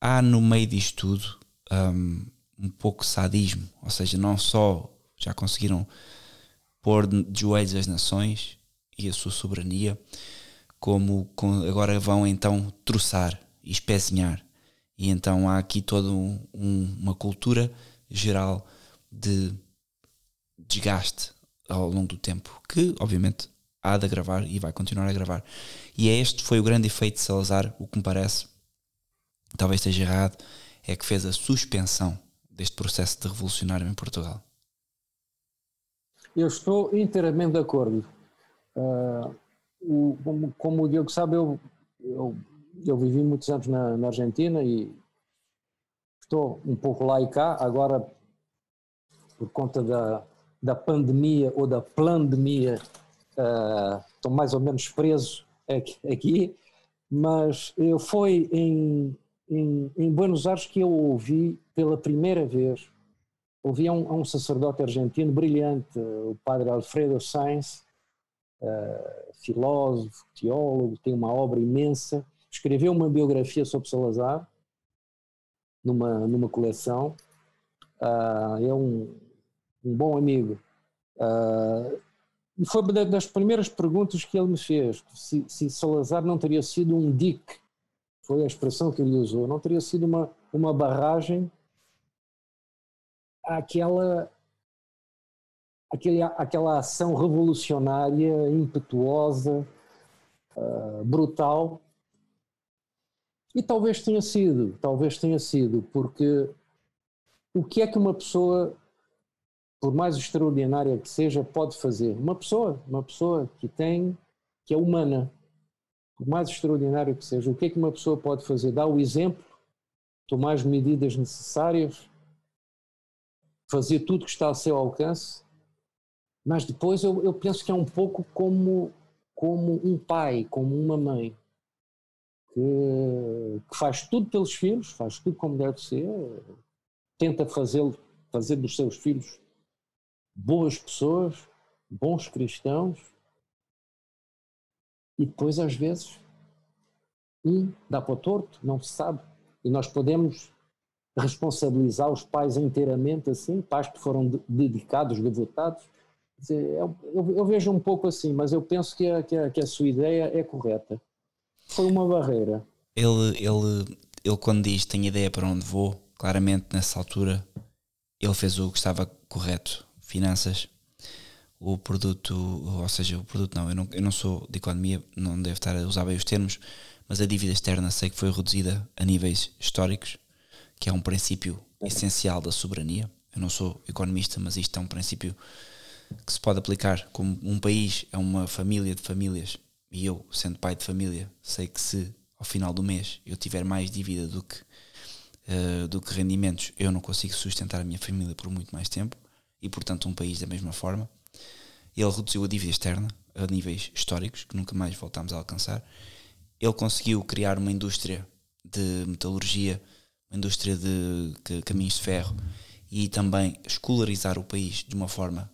há no meio disto tudo um, um pouco sadismo, ou seja, não só já conseguiram pôr de joelhos as nações e a sua soberania, como agora vão então troçar e espezinhar. E então há aqui toda um, um, uma cultura geral de desgaste ao longo do tempo, que obviamente há de agravar e vai continuar a gravar. E é este foi o grande efeito de Salazar, o que me parece, talvez esteja errado, é que fez a suspensão deste processo de revolucionário em Portugal. Eu estou inteiramente de acordo. Uh, o, como, como, o Diogo sabe, eu, eu, eu vivi muitos anos na, na, Argentina e estou um pouco lá e cá, agora por conta da, da pandemia ou da pandemia, uh, estou mais ou menos preso aqui, aqui mas eu fui em, em, em, Buenos Aires que eu ouvi pela primeira vez, ouvi a um, a um sacerdote argentino brilhante, o padre Alfredo Sainz, uh, filósofo, teólogo, tem uma obra imensa, escreveu uma biografia sobre Salazar, numa, numa coleção, uh, é um, um bom amigo. Uh, e foi uma das primeiras perguntas que ele me fez, se, se, Salazar não teria sido um dique, foi a expressão que ele usou, não teria sido uma, uma barragem àquela aquele, aquela ação revolucionária, impetuosa, uh, brutal. E talvez tenha sido, talvez tenha sido, porque o que é que uma pessoa, por mais extraordinária que seja, pode fazer? Uma pessoa, uma pessoa que tem, que é humana, por mais extraordinário que seja, o que é que uma pessoa pode fazer? Dar o exemplo, tomar as medidas necessárias, fazer tudo que está ao seu alcance mas depois eu, eu penso que é um pouco como, como um pai, como uma mãe, que, que faz tudo pelos filhos, faz tudo como deve ser, tenta fazer, fazer dos seus filhos boas pessoas, bons cristãos, e depois às vezes um dá para o torto, não se sabe. E nós podemos responsabilizar os pais inteiramente assim, pais que foram dedicados, devotados, eu, eu, eu, vejo um pouco assim, mas eu penso que a, que, a, que a sua ideia é correta. Foi uma barreira. Ele, ele, ele quando diz tenho ideia para onde vou, claramente nessa altura ele fez o que estava correto. Finanças, o produto, ou seja, o produto não, eu não, eu não sou de economia, não devo estar a usar bem os termos, mas a dívida externa sei que foi reduzida a níveis históricos, que é um princípio essencial da soberania. Eu não sou economista, mas isto é um princípio que se pode aplicar como um país é uma família de famílias e eu, sendo pai de família, sei que se ao final do mês eu tiver mais dívida do que, uh, do que rendimentos, eu não consigo sustentar a minha família por muito mais tempo e, portanto, um país da mesma forma. Ele reduziu a dívida externa a níveis históricos que nunca mais voltámos a alcançar. Ele conseguiu criar uma indústria de metalurgia, uma indústria de caminhos de ferro e também escolarizar o país de uma forma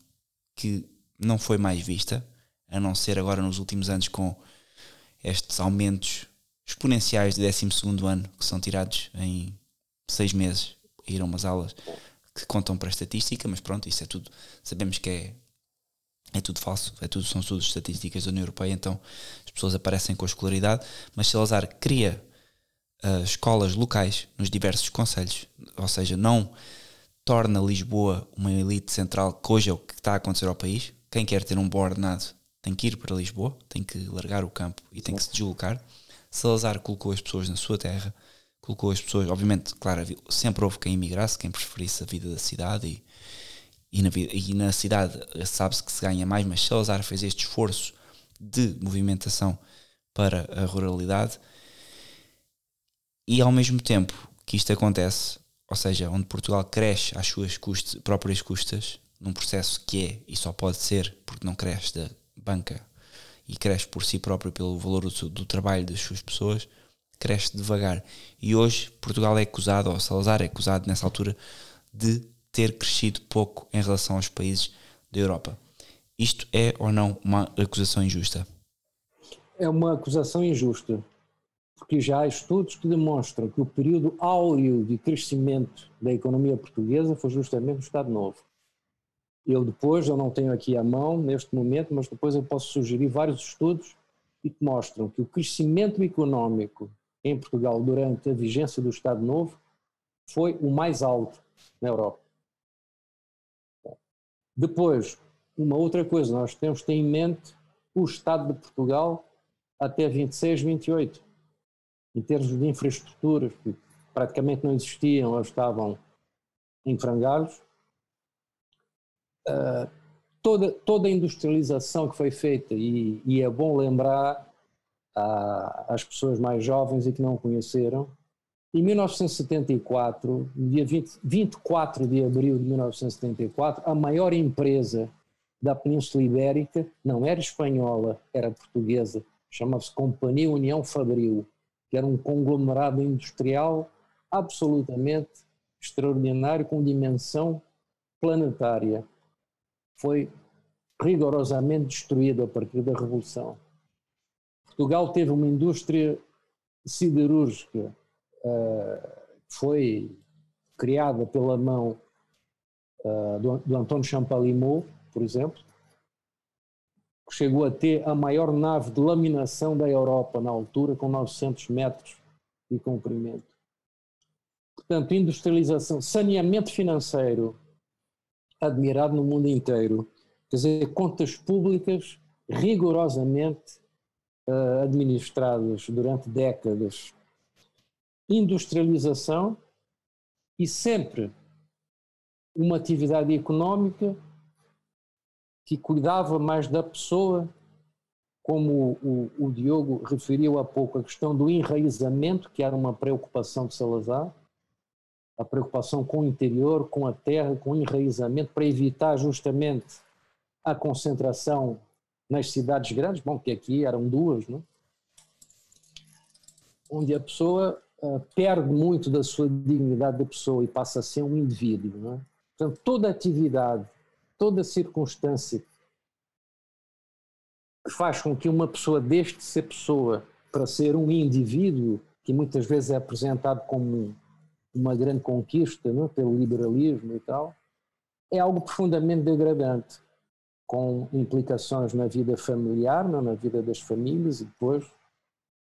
que não foi mais vista, a não ser agora nos últimos anos com estes aumentos exponenciais de 12 ano que são tirados em seis meses a ir a umas aulas que contam para a estatística, mas pronto, isso é tudo, sabemos que é, é tudo falso, é tudo, são todas estatísticas da União Europeia, então as pessoas aparecem com escolaridade, mas Salazar cria uh, escolas locais nos diversos conselhos, ou seja, não torna Lisboa uma elite central, que hoje é o que está a acontecer ao país. Quem quer ter um bom ordenado tem que ir para Lisboa, tem que largar o campo e tem que se deslocar. Salazar colocou as pessoas na sua terra, colocou as pessoas, obviamente, claro, sempre houve quem emigrasse, quem preferisse a vida da cidade e, e, na, e na cidade sabe-se que se ganha mais, mas Salazar fez este esforço de movimentação para a ruralidade e ao mesmo tempo que isto acontece, ou seja, onde Portugal cresce às suas próprias custas, num processo que é e só pode ser porque não cresce da banca e cresce por si próprio pelo valor do, do trabalho das suas pessoas, cresce devagar. E hoje Portugal é acusado, ou Salazar é acusado nessa altura, de ter crescido pouco em relação aos países da Europa. Isto é ou não uma acusação injusta? É uma acusação injusta, porque já há estudos que demonstram que o período áureo de crescimento da economia portuguesa foi justamente o Estado Novo. Eu depois, eu não tenho aqui a mão neste momento, mas depois eu posso sugerir vários estudos que mostram que o crescimento económico em Portugal durante a vigência do Estado Novo foi o mais alto na Europa. Depois, uma outra coisa, nós temos que ter em mente o Estado de Portugal até 26, 28, em termos de infraestruturas, que praticamente não existiam ou estavam em frangalhos. Uh, toda, toda a industrialização que foi feita, e, e é bom lembrar às pessoas mais jovens e que não conheceram, em 1974, no dia 20, 24 de abril de 1974, a maior empresa da Península Ibérica não era espanhola, era portuguesa, chamava-se Companhia União Fabril, que era um conglomerado industrial absolutamente extraordinário, com dimensão planetária. Foi rigorosamente destruído a partir da Revolução. Portugal teve uma indústria siderúrgica foi criada pela mão uh, do, do António Champalimau, por exemplo, que chegou a ter a maior nave de laminação da Europa na altura, com 900 metros de comprimento. Portanto, industrialização, saneamento financeiro admirado no mundo inteiro. Quer dizer, contas públicas rigorosamente uh, administradas durante décadas, industrialização e sempre uma atividade económica que cuidava mais da pessoa, como o, o, o Diogo referiu há pouco, a questão do enraizamento, que era uma preocupação de Salazar, a preocupação com o interior, com a terra, com o enraizamento, para evitar justamente a concentração nas cidades grandes, bom, que aqui eram duas, não? É? onde a pessoa perde muito da sua dignidade de pessoa e passa a ser um indivíduo. É? Portanto, toda atividade, toda circunstância que faz com que uma pessoa deixe de ser pessoa para ser um indivíduo, que muitas vezes é apresentado como uma grande conquista? É? pelo liberalismo e tal, é algo profundamente degradante com implicações na vida familiar, na vida das famílias e depois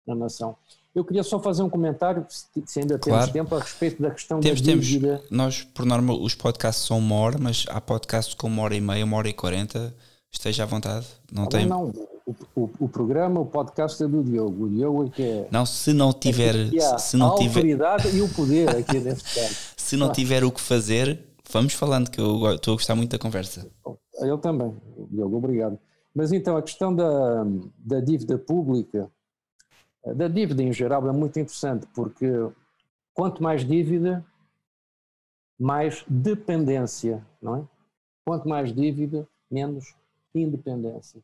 na nação. Eu queria só fazer um comentário, se ainda temos claro. tempo, a respeito da questão temos, da dívida. Temos. Nós, por norma, os podcasts são uma hora, mas há podcasts com uma hora e meia, uma hora e quarenta. Esteja à vontade. Não, tem... não, o, o, o, programa, o podcast é do Diogo. O Diogo é que é. Não, se não tiver. É se não a tiver... autoridade e o poder aqui neste caso. se não tiver o que fazer, vamos falando, que eu estou a gostar muito da conversa. Eu também, Diogo, obrigado. Mas então, a questão da, da dívida pública, da dívida em geral, é muito interessante, porque quanto mais dívida, mais dependência, não é? Quanto mais dívida, menos independência.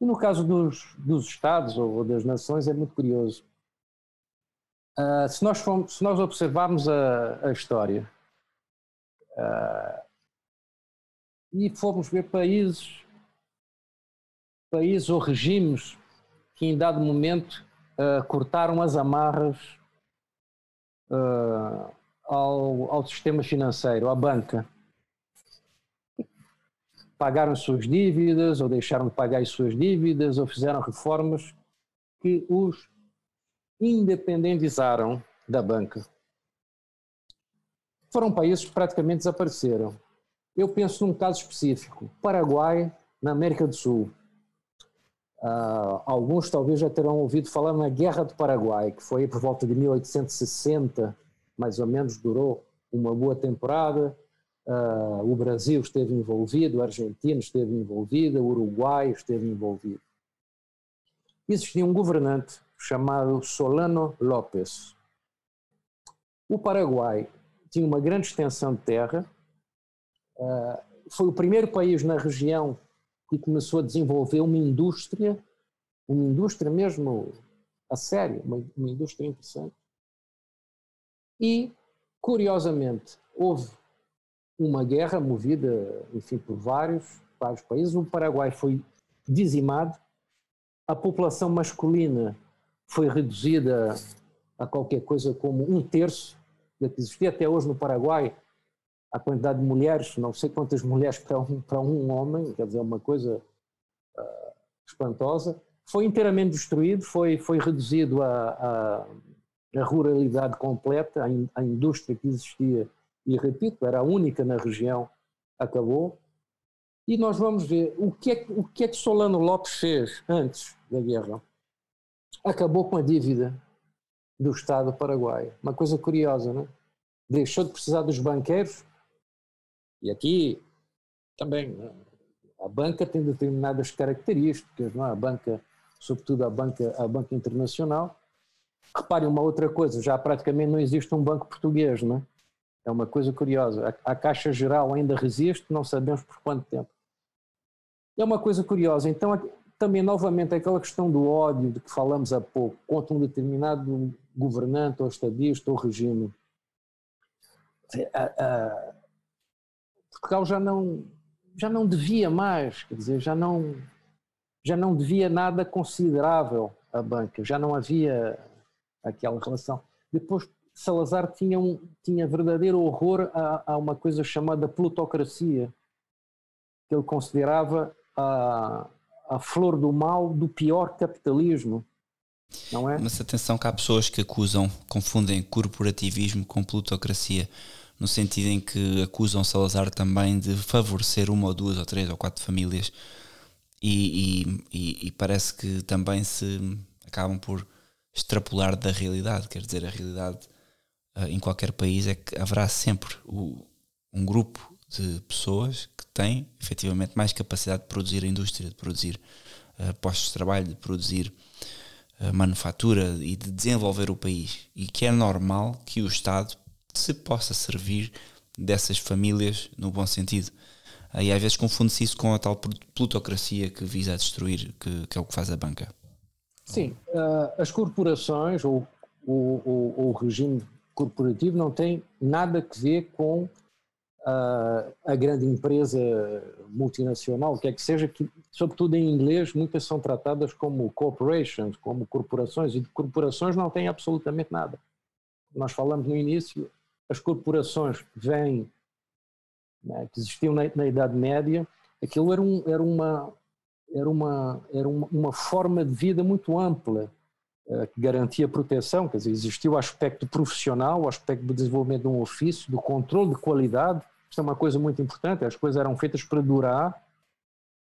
E no caso dos, dos Estados ou das nações é muito curioso. Uh, se, nós se nós observarmos a, a história, uh, e formos ver países, países ou regimes que em dado momento cortaram as amarras uh, ao, ao sistema financeiro, à banca. Pagaram as suas dívidas, ou deixaram de pagar as suas dívidas, ou fizeram reformas que os independizaram da banca. Foram países que praticamente desapareceram. Eu penso num caso específico, Paraguai, na América do Sul. Uh, alguns talvez já terão ouvido falar na Guerra do Paraguai, que foi por volta de 1860, mais ou menos, durou uma boa temporada. Uh, o Brasil esteve envolvido, a Argentina esteve envolvida, o Uruguai esteve envolvido. existia um governante chamado Solano López. O Paraguai tinha uma grande extensão de terra, uh, foi o primeiro país na região que começou a desenvolver uma indústria, uma indústria mesmo a sério, uma, uma indústria interessante. E, curiosamente, houve uma guerra movida, enfim, por vários, vários países. O Paraguai foi dizimado, a população masculina foi reduzida a qualquer coisa como um terço da que existia até hoje no Paraguai. A quantidade de mulheres, não sei quantas mulheres para um, para um homem, quer dizer, uma coisa uh, espantosa. Foi inteiramente destruído, foi, foi reduzido a ruralidade completa, a, a indústria que existia, e repito, era a única na região, acabou. E nós vamos ver o que é, o que, é que Solano Lopes fez antes da guerra. Acabou com a dívida do Estado paraguaio. Uma coisa curiosa, não é? Deixou de precisar dos banqueiros e aqui também é? a banca tem determinadas características, não é? A banca, sobretudo a banca, a banca internacional. Reparem uma outra coisa, já praticamente não existe um banco português, não é? É uma coisa curiosa. A, a Caixa Geral ainda resiste, não sabemos por quanto tempo. É uma coisa curiosa. Então, também, novamente, aquela questão do ódio de que falamos há pouco contra um determinado governante ou estadista ou regime. Portugal já não, já não devia mais, quer dizer, já não, já não devia nada considerável à banca, já não havia aquela relação. Depois, Salazar tinha, um, tinha verdadeiro horror a, a uma coisa chamada plutocracia, que ele considerava a, a flor do mal do pior capitalismo. Não é? Mas atenção que há pessoas que acusam, confundem corporativismo com plutocracia, no sentido em que acusam Salazar também de favorecer uma ou duas ou três ou quatro famílias e, e, e parece que também se acabam por extrapolar da realidade, quer dizer, a realidade uh, em qualquer país é que haverá sempre o, um grupo de pessoas que têm efetivamente mais capacidade de produzir indústria, de produzir uh, postos de trabalho, de produzir uh, manufatura e de desenvolver o país. E que é normal que o Estado se possa servir dessas famílias no bom sentido. E às vezes confunde-se isso com a tal plutocracia que visa destruir, que, que é o que faz a banca. Sim, uh, as corporações ou o, regime corporativo não tem nada a ver com uh, a grande empresa multinacional, o que é que seja, que, sobretudo em inglês, muitas são tratadas como corporations, como corporações, e de corporações não tem absolutamente nada. Nós falamos no início, as corporações vêm, né, que existiam na, na, Idade Média, aquilo era, um, era, uma, era, uma, era uma, uma forma de vida muito ampla, eh, que garantia proteção, quer dizer, existia o aspecto profissional, o aspecto do desenvolvimento de um ofício, do controle de qualidade, isto é uma coisa muito importante, as coisas eram feitas para durar,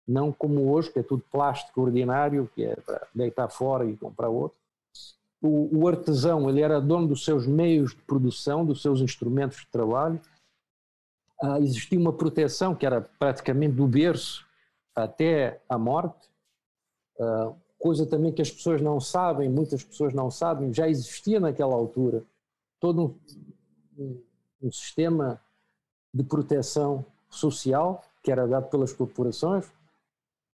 não como hoje, que é tudo plástico ordinário, que é para deitar fora e comprar outro. O, o artesão, ele era dono dos seus meios de produção, dos seus instrumentos de trabalho, ah, existia uma proteção que era praticamente do berço até a morte, ah, coisa também que as pessoas não sabem, muitas pessoas não sabem, já existia naquela altura todo um, um, sistema de proteção social que era dado pelas corporações.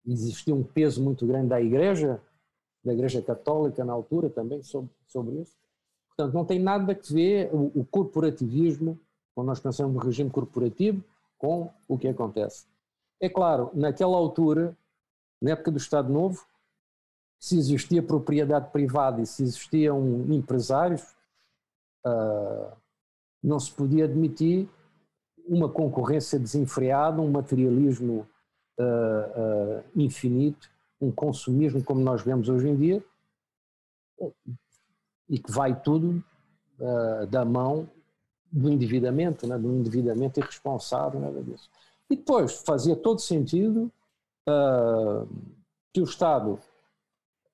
Existia um peso muito grande da Igreja, da Igreja Católica na altura também sobre, sobre isso. Portanto, não tem nada a ver o, o corporativismo, quando nós pensamos no regime corporativo, com o que acontece. É claro, naquela altura, na época do Estado Novo, se existia propriedade privada e se existiam empresários, uh, não se podia admitir uma concorrência desenfreada, um materialismo uh, uh, infinito, um consumismo como nós vemos hoje em dia, e que vai tudo da mão do endividamento, né, do endividamento irresponsável, nada disso. E depois fazia todo sentido que o Estado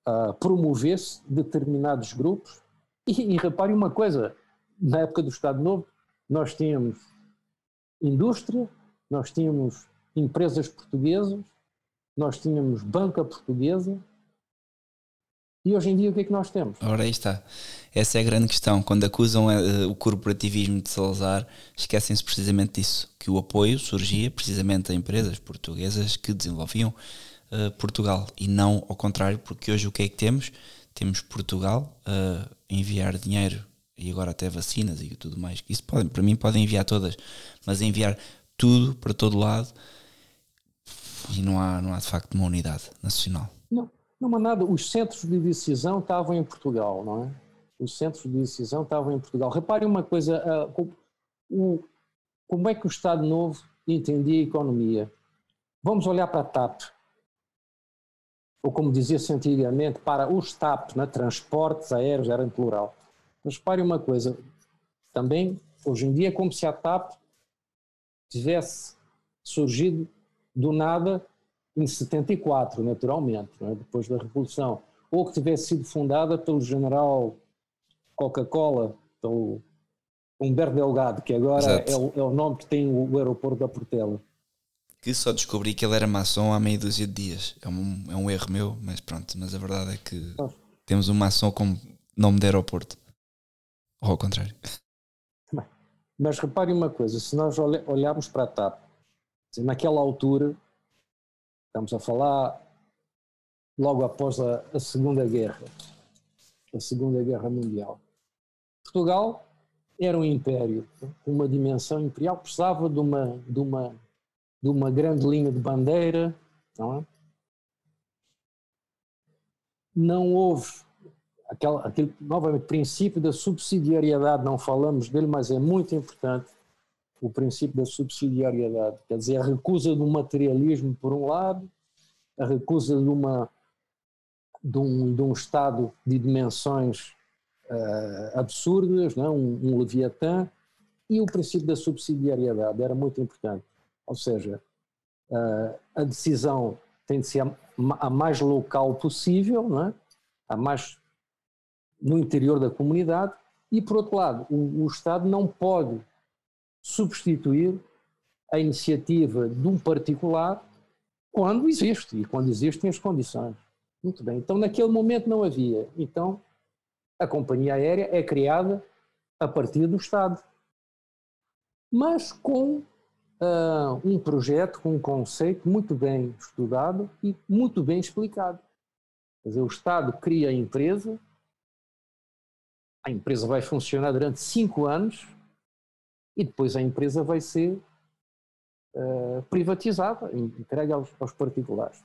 uh, promovesse determinados grupos. E, e repare uma coisa: na época do Estado Novo, nós tínhamos indústria, nós tínhamos empresas portuguesas, nós tínhamos banca portuguesa, E hoje em dia o que é que nós temos? Ora, aí está. Essa é a grande questão. Quando acusam uh, o corporativismo de Salazar, esquecem-se precisamente disso, que o apoio surgia precisamente a empresas portuguesas que desenvolviam uh, Portugal e não ao contrário, porque hoje o que é que temos? Temos Portugal a uh, enviar dinheiro e agora até vacinas e tudo mais. Isso podem, para mim podem enviar todas, mas enviar tudo para todo lado e não há, não há de facto uma unidade nacional. Não, não há nada. Os centros de decisão estavam em Portugal, não é? Os centros de decisão estavam em Portugal. Reparem uma coisa, o, como é que o Estado Novo entendia a economia? Vamos olhar para a TAP, ou como dizia-se antigamente, para os TAP, né? transportes aéreos, era em plural. Mas reparem uma coisa, também, hoje em dia, é como se a TAP tivesse surgido do nada em 74, naturalmente, é? depois da Revolução, ou que tivesse sido fundada pelo general Coca-Cola, pelo Humberto Delgado, que agora é o, é o, nome que tem o, o, aeroporto da Portela. Que só descobri que ele era maçom há meia dúzia de dias. É um, é um erro meu, mas pronto. Mas a verdade é que ah. temos um maçom como nome de aeroporto. Ou ao contrário. Mas repare uma coisa: se nós olharmos para a TAP, naquela altura, estamos a falar logo após a, a Segunda Guerra, a Segunda Guerra Mundial. Portugal era um império uma dimensão imperial, precisava de uma, de uma, de uma grande linha de bandeira, não é? Não houve aquele, aquele, novamente, princípio da subsidiariedade, não falamos dele, mas é muito importante o princípio da subsidiariedade, quer dizer, a recusa do materialismo por um lado, a recusa de, uma, de, um, de um Estado de dimensões uh, absurdas, não? É? Um, um leviatã, e o princípio da subsidiariedade era muito importante. Ou seja, uh, a decisão tem de ser a, a mais local possível, não é? a mais no interior da comunidade, e por outro lado, o, o Estado não pode substituir a iniciativa de um particular quando existe, e quando existem as condições. Muito bem, então naquele momento não havia. Então a companhia aérea é criada a partir do Estado, mas com uh, um projeto, com um conceito muito bem estudado e muito bem explicado. Quer dizer, o Estado cria a empresa, a empresa vai funcionar durante cinco anos e depois a empresa vai ser uh, privatizada, entregue aos, aos, particulares.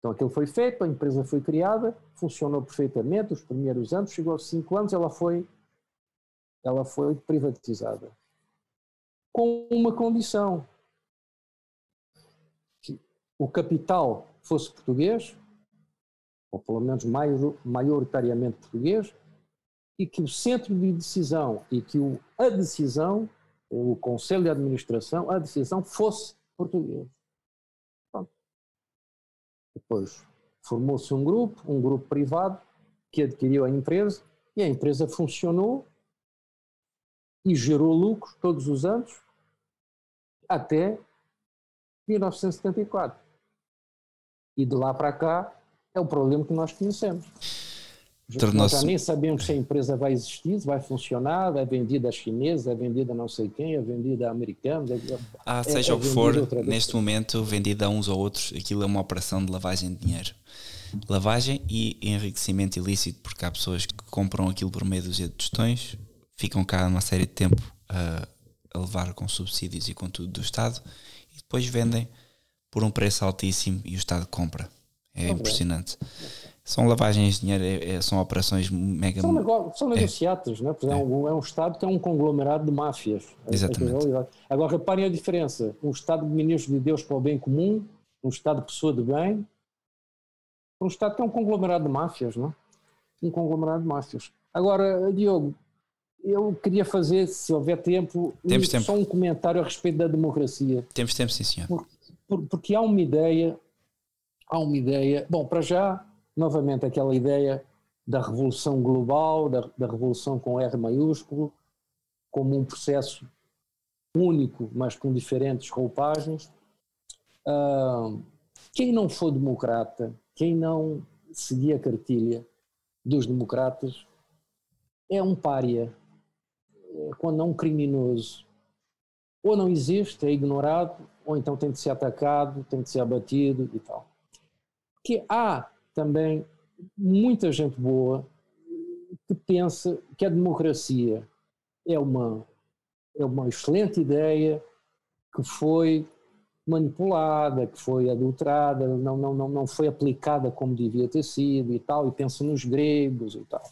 Então aquilo foi feito, a empresa foi criada, funcionou perfeitamente os primeiros anos, chegou aos cinco anos, ela foi, ela foi privatizada. Com uma condição, que o capital fosse português, ou pelo menos maioritariamente português, e que o centro de decisão e que o, a decisão, o conselho de administração, a decisão fosse português. Pronto. Depois formou-se um grupo, um grupo privado, que adquiriu a empresa e a empresa funcionou e gerou lucro todos os anos até 1974. E de lá para cá é o problema que nós conhecemos. Já nem sabemos se a empresa vai existir, se vai funcionar, é vendida a chineses, é vendida a não sei quem, é vendida a americanos. É, ah, seja é, o que for, neste momento, vendida a uns ou outros, aquilo é uma operação de lavagem de dinheiro. Lavagem e enriquecimento ilícito, porque há pessoas que compram aquilo por meio dos tostões, ficam cá uma série de tempo a, a levar com subsídios e com tudo do Estado e depois vendem por um preço altíssimo e o Estado compra. É impressionante. São lavagens de dinheiro, é, é, são operações mega. São, nego são é. negociatas, né? é. Um, é um Estado que é um conglomerado de máfias. É, Exatamente. Agora reparem a diferença: um Estado de ministro de Deus para o bem comum, um Estado de pessoa de bem, um Estado que é um conglomerado de máfias, não? Um conglomerado de máfias. Agora, Diogo, eu queria fazer, se houver tempo, Temos tempo. só um comentário a respeito da democracia. Temos tempo, sim, senhor. Por, por, porque há uma ideia, há uma ideia. Bom, para já novamente aquela ideia da revolução global, da, da revolução com R maiúsculo, como um processo único, mas com diferentes roupagens. Uh, quem não for democrata, quem não seguir a cartilha, dos democratas é um pária, é quando é um criminoso. Ou não existe, é ignorado, ou então tem de ser atacado, tem de ser abatido e tal. Que há também muita gente boa que pensa que a democracia é uma, é uma excelente ideia que foi manipulada, que foi adulterada, não, não, não, não foi aplicada como devia ter sido e tal, e pensa nos gregos e tal.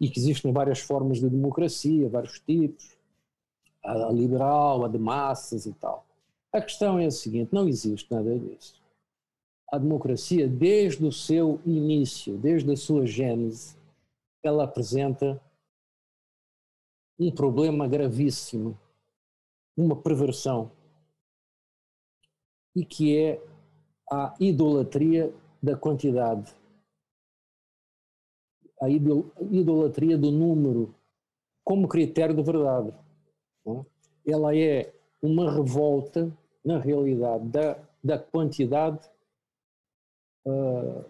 E que existem várias formas de democracia, vários tipos, a liberal, a de massas e tal. A questão é a seguinte: não existe nada disso. A democracia, desde o seu início, desde a sua gênese, ela apresenta um problema gravíssimo, uma perversão, e que é a idolatria da quantidade, a idolatria do número como critério de verdade. É? Ela é uma revolta, na realidade, da, da quantidade uh,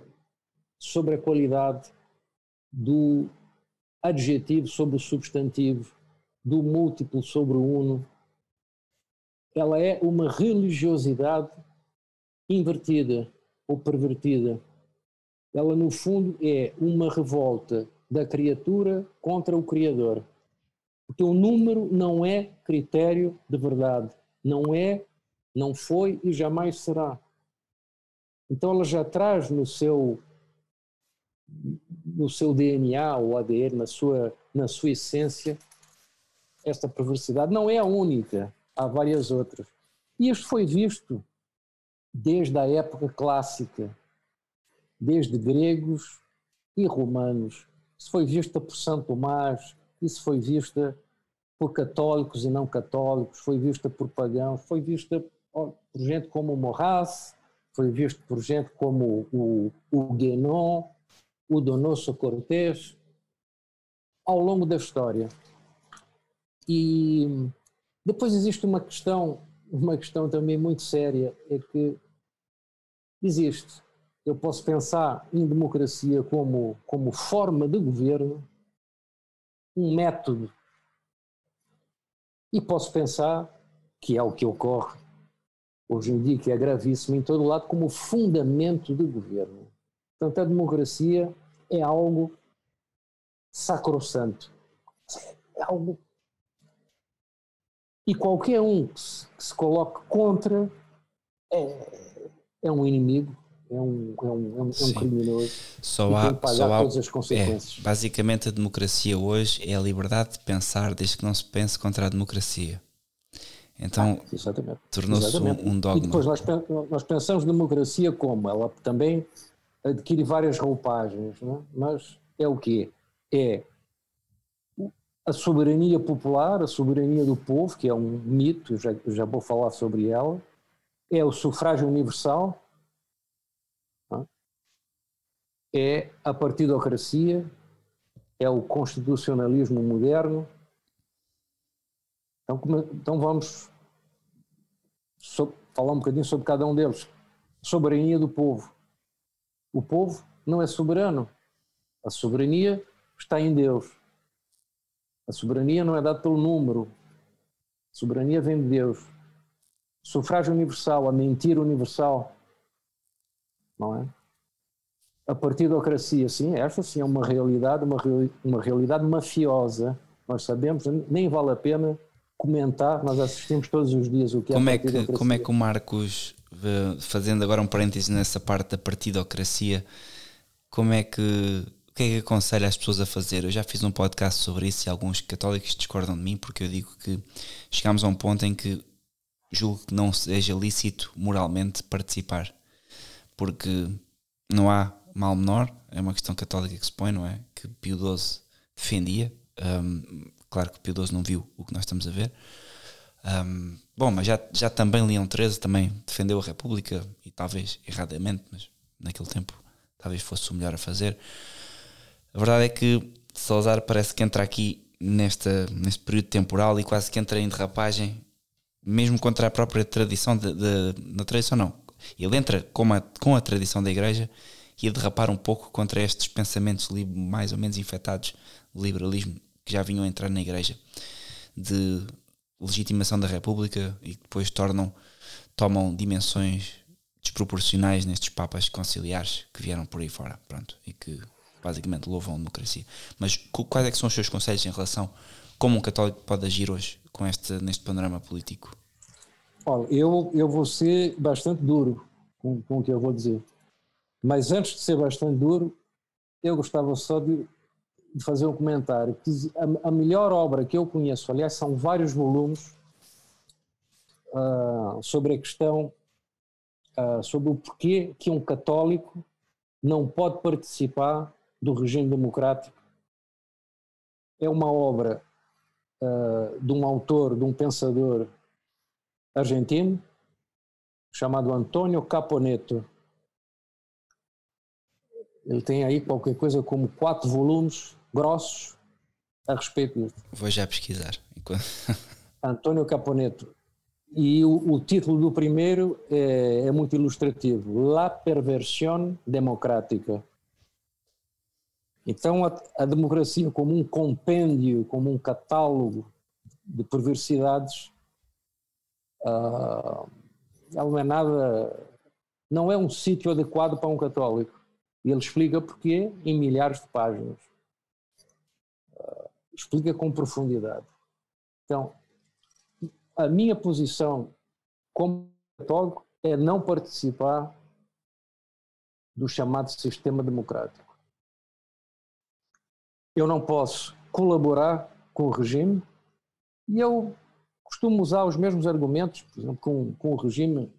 sobre a qualidade do adjetivo sobre o substantivo, do múltiplo sobre o uno. Ela é uma religiosidade invertida ou pervertida. Ela, no fundo, é uma revolta da criatura contra o Criador. Porque o número não é critério de verdade. Não é, não foi e jamais será. Então ela já traz no seu no seu DNA ou ADN, na sua, na sua essência, esta perversidade. Não é a única, há várias outras. E isto foi visto desde a época clássica, desde gregos e romanos. Isso foi vista por Santo Tomás, isso foi vista por católicos e não católicos, foi vista por pagãos, foi vista por gente como Morras, foi visto por gente como o, o Guénon, o Donoso Cortés, ao longo da história. E depois existe uma questão, uma questão também muito séria, é que existe, eu posso pensar em democracia como, como forma de governo, um método, e posso pensar, que é o que ocorre hoje em dia, que é gravíssimo em todo lado, como fundamento de governo. Portanto, a democracia é algo sacrossanto. É algo. E qualquer um que se, que se coloque contra é, é um inimigo, é um, é um, é um, é criminoso. Só há, só há todas as consequências. É, basicamente, a democracia hoje é a liberdade de pensar desde que não se pense contra a democracia. Então, ah, tornou-se um, um dogma. E depois nós, nós pensamos democracia como? Ela também adquire várias roupagens, é? mas é o quê? É a soberania popular, a soberania do povo, que é um mito, já, já vou falar sobre ela, é o sufrágio universal, é? é a partidocracia, é o constitucionalismo moderno. Então, então vamos sobre, falar um bocadinho sobre cada um deles. Soberania do povo. O povo não é soberano. A soberania está em Deus. A soberania não é dada pelo número. A soberania vem de Deus. Sufrágio universal, a mentira universal. Não é? A partidocracia, sim, esta sim é uma realidade, uma, uma realidade mafiosa. Nós sabemos, nem vale a pena comentar, nós assistimos todos os dias o que como é partidocracia. É que, como é que o Marcos fazendo agora um parênteses nessa parte da partidocracia, como é que o que é que aconselha as pessoas a fazer? Eu já fiz um podcast sobre isso e alguns católicos discordam de mim porque eu digo que chegamos a um ponto em que julgo que não seja lícito moralmente participar, porque não há mal menor, é uma questão católica que se põe, não é? Que Pio XII defendia. Um, claro que Pio XII não viu o que nós estamos a ver, um, bom, mas já, já também Leão XIII também defendeu a República e talvez erradamente, mas naquele tempo talvez fosse o melhor a fazer. A verdade é que Salazar parece que entra aqui nesta, neste período temporal e quase que entra em derrapagem, mesmo contra a própria tradição, de, de, na tradição não, ele entra com a, com a tradição da Igreja e a derrapar um pouco contra estes pensamentos mais ou menos infectados liberalismo que já vinham entrar na Igreja, de legitimação da República e que depois tornam, tomam dimensões desproporcionais nestes papas conciliares que vieram por aí fora, pronto, e que basicamente louvam a democracia. Mas quais é que são os seus conselhos em relação como um católico pode agir hoje com este, neste panorama político? Olha, eu, eu vou ser bastante duro com, com o que eu vou dizer. Mas antes de ser bastante duro, eu gostava só de, de fazer um comentário. A, a, melhor obra que eu conheço, aliás, são vários volumes uh, sobre a questão, uh, sobre o porquê que um católico não pode participar do regime democrático. É uma obra uh, de um autor, de um pensador argentino, chamado Antônio Caponeto. Ele tem aí qualquer coisa como quatro volumes grossos a respeito disso. Vou já pesquisar. Antônio Caponeto. E o, o, título do primeiro é, é muito ilustrativo: La Perversión Democrática. Então, a, a, democracia, como um compêndio, como um catálogo de perversidades, uh, ela não é nada. não é um sítio adequado para um católico. E ele explica porquê em milhares de páginas. Explica com profundidade. Então, a minha posição como católico é não participar do chamado sistema democrático. Eu não posso colaborar com o regime e eu costumo usar os mesmos argumentos, por exemplo, com, com o regime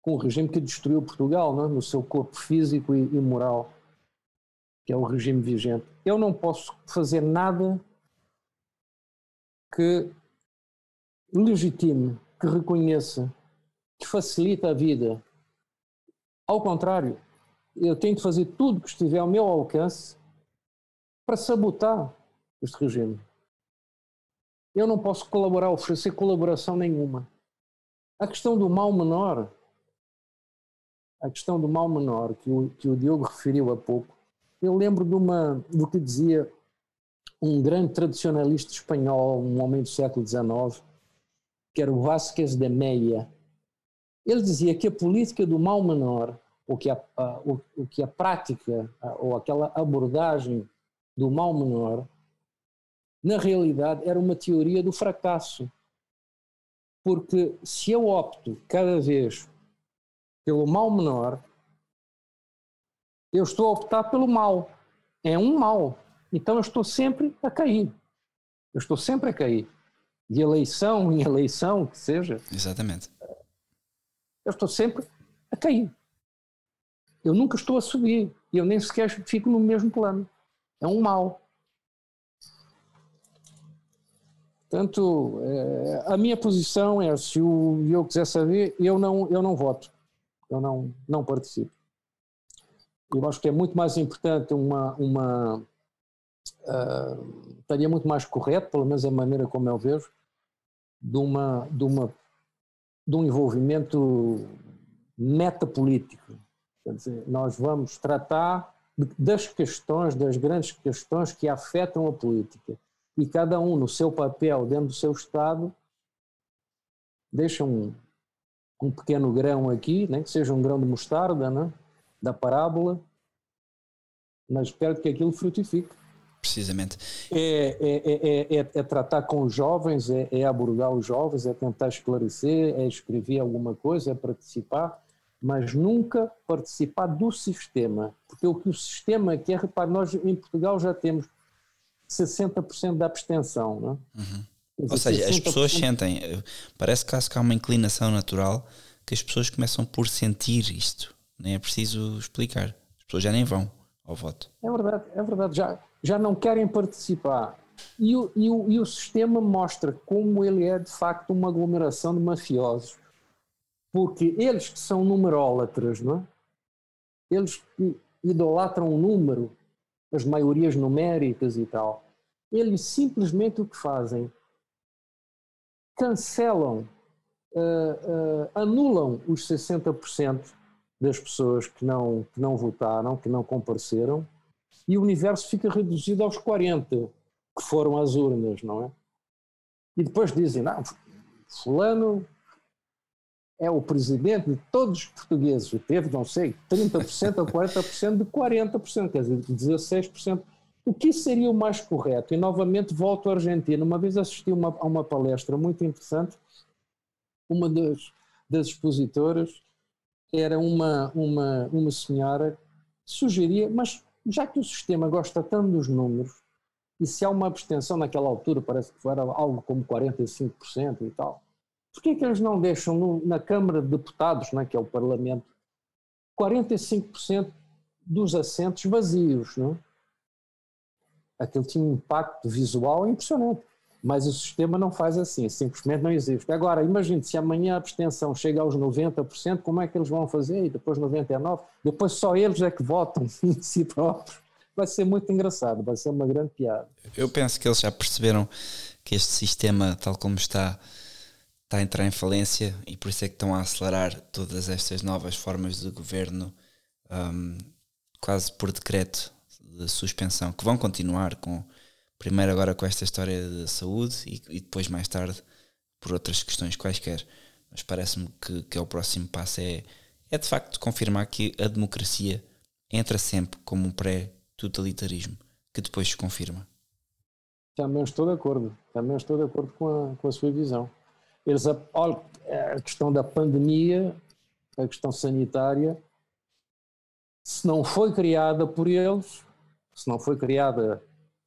com o regime que destruiu Portugal é? no seu corpo físico e, e moral, é o regime vigente. Eu não posso fazer nada que legitime, que reconheça, que facilite a vida. Ao contrário, eu tenho de fazer tudo que estiver ao meu alcance para sabotar este regime. Eu não posso colaborar, oferecer colaboração nenhuma. A questão do mal menor, a questão do mal menor que o, que o Diogo referiu há pouco, eu lembro de uma, do que dizia um grande tradicionalista espanhol, um homem do século XIX, que era o Vázquez de Meia. Ele dizia que a política do mal menor, ou que a, a, o, o que a prática, a, ou aquela abordagem do mal menor, na realidade era uma teoria do fracasso. Porque se eu opto cada vez pelo mal menor, eu estou a optar pelo mal. É um mal. Então eu estou sempre a cair. Eu estou sempre a cair. De eleição em eleição, que seja. Exatamente. Eu estou sempre a cair. Eu nunca estou a subir. E eu nem sequer fico no mesmo plano. É um mal. Portanto, é, a minha posição é, se eu quiser saber, eu não, eu não voto, eu não, não participo. Eu acho que é muito mais importante uma, uma uh, estaria muito mais correto, pelo menos a maneira como eu vejo, de uma, de uma, de um envolvimento metapolítico. Quer dizer, nós vamos tratar das questões, das grandes questões que afetam a política e cada um no seu papel dentro do seu Estado deixa um, um pequeno grão aqui, nem que seja um grão de mostarda, né? Da parábola, mas espero que aquilo frutifique. Precisamente. É, é, é, é, tratar com os jovens, é, abordar os jovens, é tentar esclarecer, é escrever alguma coisa, é participar, mas nunca participar do sistema. Porque o que o sistema quer, repare, nós em Portugal já temos 60% da abstenção. Não é? uhum. Ou seja, 60%... as pessoas sentem, eh, parece que há uma inclinação natural que as pessoas começam por sentir isto, nem é preciso explicar, as pessoas já nem vão ao voto. É verdade, é verdade, já, já não querem participar. E o, e, o, e o sistema mostra como ele é de facto uma aglomeração de mafiosos, porque eles que são numerólatras, não é? eles que idolatram o número, as maiorias numéricas e tal. Eles simplesmente o que fazem? Cancelam, uh, uh, anulam os 60% das pessoas que não, que não votaram, que não compareceram, e o universo fica reduzido aos 40 que foram às urnas, não é? E depois dizem, não, fulano é o presidente de todos os portugueses, e teve, não sei, 30% a 40% de 40%, quer dizer, de 16%. O que seria o mais correto? E novamente volto à Argentina. Uma vez assisti uma, a uma palestra muito interessante, uma das, das expositoras era uma, uma, uma senhora que sugeria, mas já que o sistema gosta tanto dos números, e se há uma abstenção naquela altura, parece que era algo como 45% e tal, por que é que eles não deixam no, na Câmara de Deputados, né, que é o Parlamento, 45% dos assentos vazios? Não? É? Aquilo tinha um impacto visual impressionante. Mas o sistema não faz assim, simplesmente não existe. Agora, imagine se amanhã a abstenção chega aos 90%, como é que eles vão fazer? E depois 99%, depois só eles é que votam em si próprios. Vai ser muito engraçado, vai ser uma grande piada. Eu penso que eles já perceberam que este sistema, tal como está, está a entrar em falência e por isso é que estão a acelerar todas estas novas formas de governo, um, quase por decreto de suspensão, que vão continuar com Primeiro agora com esta história de saúde e, e depois mais tarde por outras questões quaisquer. Mas parece-me que, que é o próximo passo é, é de facto confirmar que a democracia entra sempre como um pré-totalitarismo, que depois se confirma. Também estou de acordo, também estou de acordo com a, com a sua visão. Eles, a, a questão da pandemia, a questão sanitária, se não foi criada por eles, se não foi criada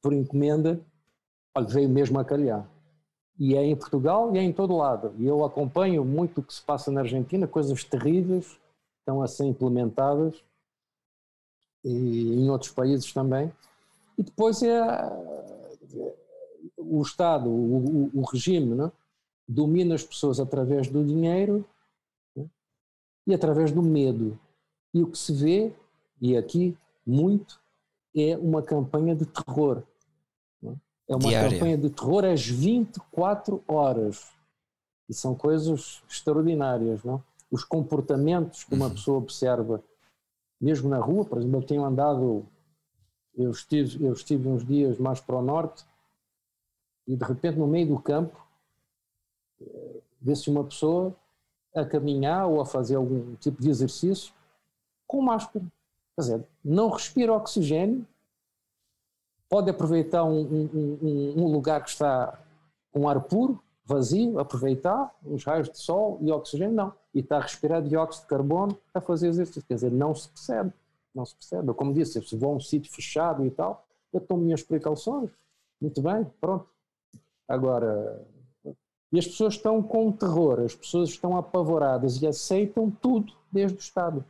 por encomenda, olha, veio mesmo a calhar. E é em Portugal e é em todo lado. E eu acompanho muito o que se passa na Argentina, coisas terríveis estão a ser implementadas e em outros países também. E depois é o Estado, o, o, regime, né? domina as pessoas através do dinheiro né? e através do medo. E o que se vê, e aqui muito, é uma campanha de terror. É uma Diária. campanha de terror às 24 horas. E são coisas extraordinárias, não? Os comportamentos que uma uhum. pessoa observa, mesmo na rua, por exemplo, eu tenho andado, eu estive, eu estive uns dias mais para o norte e de repente no meio do campo vê-se uma pessoa a caminhar ou a fazer algum tipo de exercício com máscara. Quer dizer, não respira oxigênio pode aproveitar um, um, um, lugar que está com ar puro, vazio, aproveitar os raios de sol e oxigênio, não. E está a respirar dióxido de carbono a fazer exercício. Quer dizer, não se percebe. Não se percebe. Eu, como disse, se vou a um sítio fechado e tal, eu tomo minhas precauções. Muito bem, pronto. Agora, e as pessoas estão com terror, as pessoas estão apavoradas e aceitam tudo desde o Estado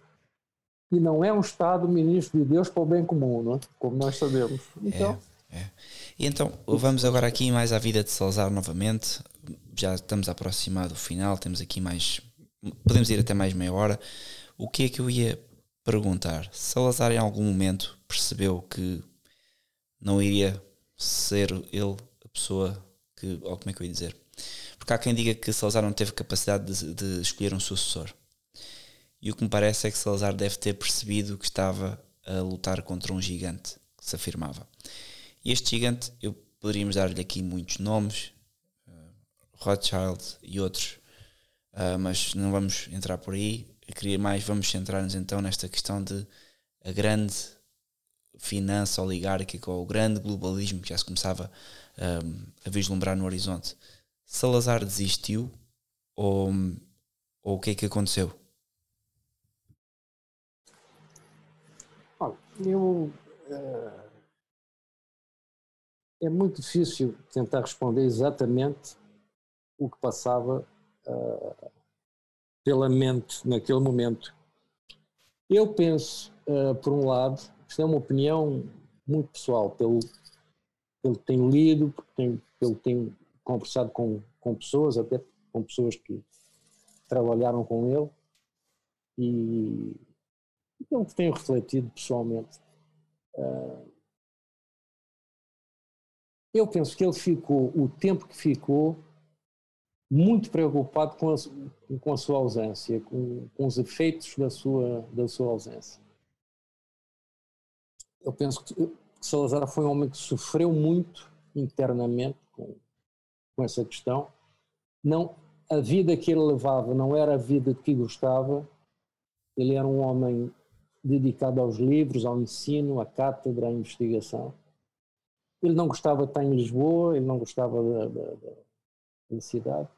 e não é um Estado ministro de Deus para o bem comum, não é? como nós sabemos. Então, é, é. E então vamos agora aqui mais à vida de Salazar novamente. Já estamos a aproximar do final, temos aqui mais. Podemos ir até mais meia hora. O que é que eu ia perguntar? Salazar em algum momento percebeu que não iria ser ele a pessoa que. Ou como é que eu ia dizer? Porque há quem diga que Salazar não teve capacidade de, de escolher um sucessor. E o que me parece é que Salazar deve ter percebido que estava a lutar contra um gigante que se afirmava. E este gigante, eu poderíamos dar-lhe aqui muitos nomes, uh, Rothschild e outros, uh, mas não vamos entrar por aí. Eu queria mais, vamos centrar-nos então nesta questão de a grande finança oligárquica ou o grande globalismo que já se começava um, a vislumbrar no horizonte. Salazar desistiu ou, ou o que é que aconteceu? Eu, é, é muito difícil tentar responder exatamente o que passava uh, pela mente naquele momento. Eu penso, uh, por um lado, isto é uma opinião muito pessoal, pelo, pelo que tenho lido, tenho, pelo que tenho conversado com, com pessoas, até com pessoas que trabalharam com ele, e aquilo que tenho refletido pessoalmente. Uh, eu penso que ele ficou, o tempo que ficou, muito preocupado com a, com a sua ausência, com, com os efeitos da sua, da sua ausência. Eu penso que Salazar foi um homem que sofreu muito internamente com, com essa questão. Não, a vida que ele levava não era a vida que gostava. Ele era um homem dedicado aos livros, ao ensino, à cátedra, à investigação. Ele não gostava de estar em Lisboa, ele não gostava da, da, da, da cidade,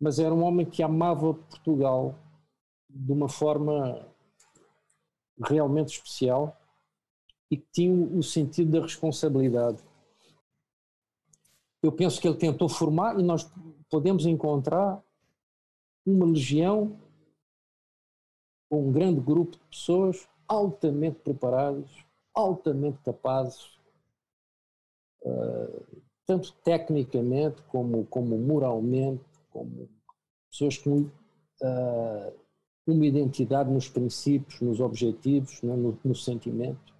mas era um homem que amava Portugal de uma forma realmente especial e que tinha o sentido da responsabilidade. Eu penso que ele tentou formar e nós podemos encontrar uma legião um grande grupo de pessoas altamente preparadas, altamente capazes, uh, tanto tecnicamente como, como moralmente, como pessoas com uh, uma identidade nos princípios, nos objetivos, né, no, no sentimento.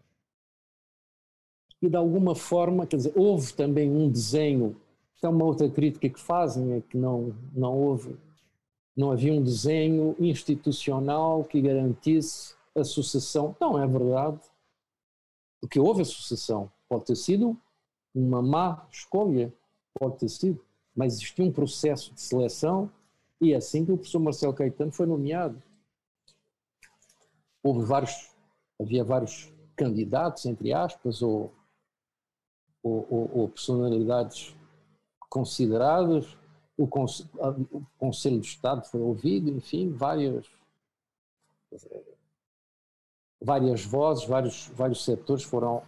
E de alguma forma, quer dizer, houve também um desenho, que é uma outra crítica que fazem, é que não, não houve não havia um desenho institucional que garantisse a sucessão. Não é verdade, porque houve a sucessão. Pode ter sido uma má escolha, pode ter sido, mas existia um processo de seleção e é assim que o professor Marcelo Caetano foi nomeado. Houve vários, havia vários candidatos, entre aspas, ou, ou, ou, ou personalidades consideradas, o, o Conselho de Estado foi ouvido, enfim, várias, várias vozes, vários, vários setores foram,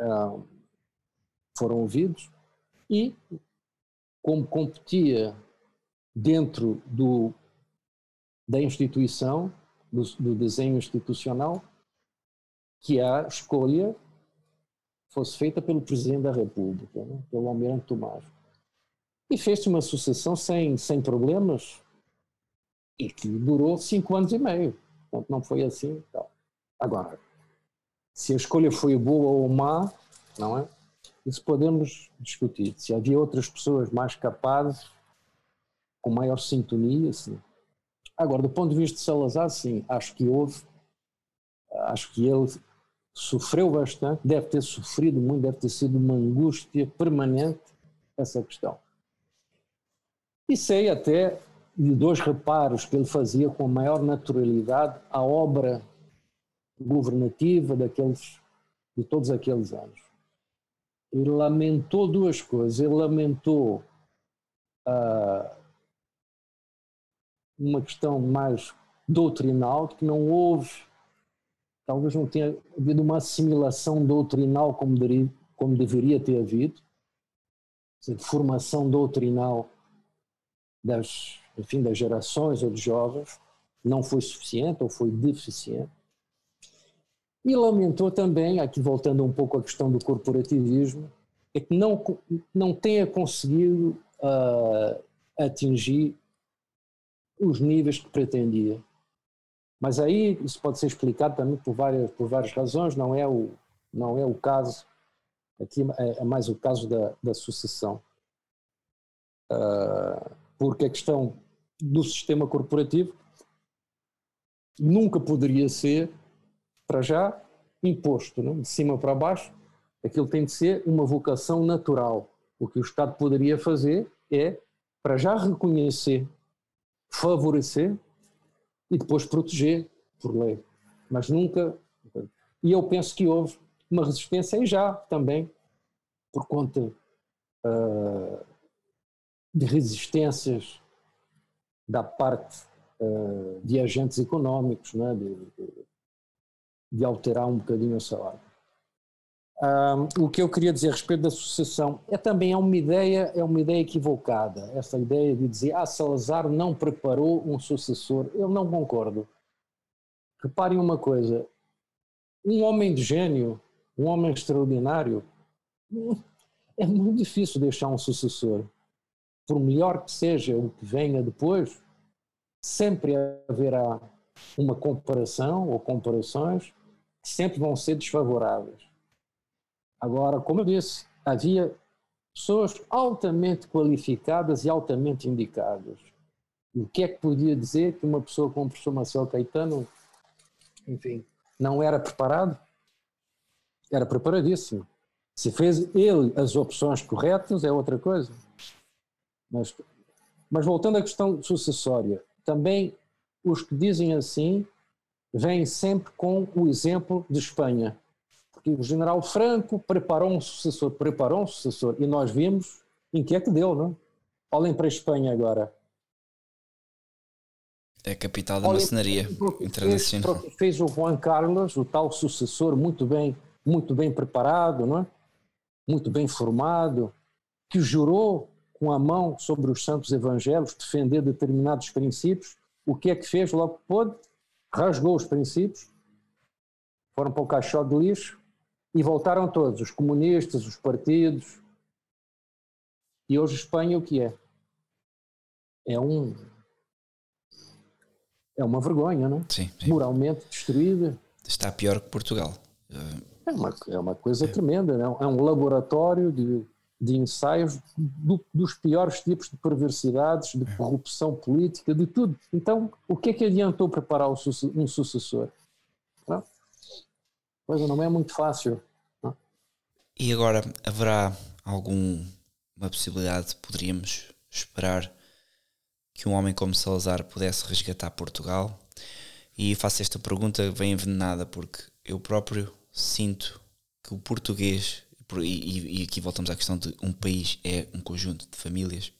uh, foram ouvidos e, como competia dentro do, da instituição, do, do desenho institucional, que a escolha fosse feita pelo Presidente da República, né, pelo Almirante Tomás. E fez-se uma sucessão sem, sem problemas e que durou cinco anos e meio. Portanto, não foi assim. Então. Agora, se a escolha foi boa ou má, não é? Isso podemos discutir. Se havia outras pessoas mais capazes, com maior sintonia, sim. Agora, do ponto de vista de Salazar, sim, acho que houve, acho que ele sofreu bastante, deve ter sofrido muito, deve ter sido uma angústia permanente essa questão. E sei até de dois reparos que ele fazia com a maior naturalidade à obra governativa daqueles, de todos aqueles anos. Ele lamentou duas coisas. Ele lamentou uh, uma questão mais doutrinal, que não houve, talvez não tenha havido uma assimilação doutrinal como, deveria, como deveria ter havido, formação doutrinal das, enfim, das gerações ou dos jovens não foi suficiente ou foi deficiente. E lamentou também, aqui voltando um pouco à questão do corporativismo, é que não, não tenha conseguido uh, atingir os níveis que pretendia. Mas aí isso pode ser explicado também por várias, por várias razões, não é o, não é o caso, aqui é, é mais o caso da, da sucessão. Uh, porque a questão do sistema corporativo nunca poderia ser, para já, imposto, não? de cima para baixo. Aquilo tem de ser uma vocação natural. O que o Estado poderia fazer é, para já, reconhecer, favorecer e depois proteger por lei. Mas nunca. E eu penso que houve uma resistência e já também, por conta. Uh, de resistências da parte uh, de agentes económicos, né, de, de, alterar um bocadinho o salário. O que eu queria dizer a respeito da sucessão é também é uma ideia é uma ideia equivocada. Essa ideia de dizer ah Salazar não preparou um sucessor. Eu não concordo. Reparem uma coisa um homem de gênio um homem extraordinário é muito difícil deixar um sucessor por melhor que seja o que venha depois, sempre haverá uma comparação ou comparações que sempre vão ser desfavoráveis. Agora, como eu disse, havia pessoas altamente qualificadas e altamente indicadas. O que é que podia dizer que uma pessoa como o professor Marcelo Caetano, enfim, não era preparado? Era preparadíssimo. Se fez ele as opções corretas, é outra coisa. Mas, mas voltando à questão sucessória, também os que dizem assim vêm sempre com o exemplo de Espanha. Porque o general Franco preparou um sucessor, preparou um sucessor, e nós vimos em que é que deu, não? Olhem para a Espanha agora. É a capital da Olhem maçonaria internacional. Fez, fez o Juan Carlos, o tal sucessor, muito bem, muito bem preparado, não é? muito bem formado, que jurou com a mão sobre os santos evangelhos defender determinados princípios. O que é que fez logo pôde? Rasgou os princípios, foram para o caixote de lixo e voltaram todos, os comunistas, os partidos. E hoje Espanha o que é? É um é uma vergonha, não? Sim, sim. Moralmente destruída. Está pior que Portugal. É uma, é uma coisa é. tremenda, não? é um laboratório de, de ensaios do, dos piores tipos de perversidades, de é. corrupção política, de tudo. Então, o que é que adiantou preparar um sucessor? Não? coisa não é muito fácil. Não? E agora, haverá alguma possibilidade, poderíamos esperar que um homem como Salazar pudesse resgatar Portugal? E faço esta pergunta bem envenenada porque eu próprio sinto que o português, e, e, aqui voltamos à questão de um país é um conjunto de famílias,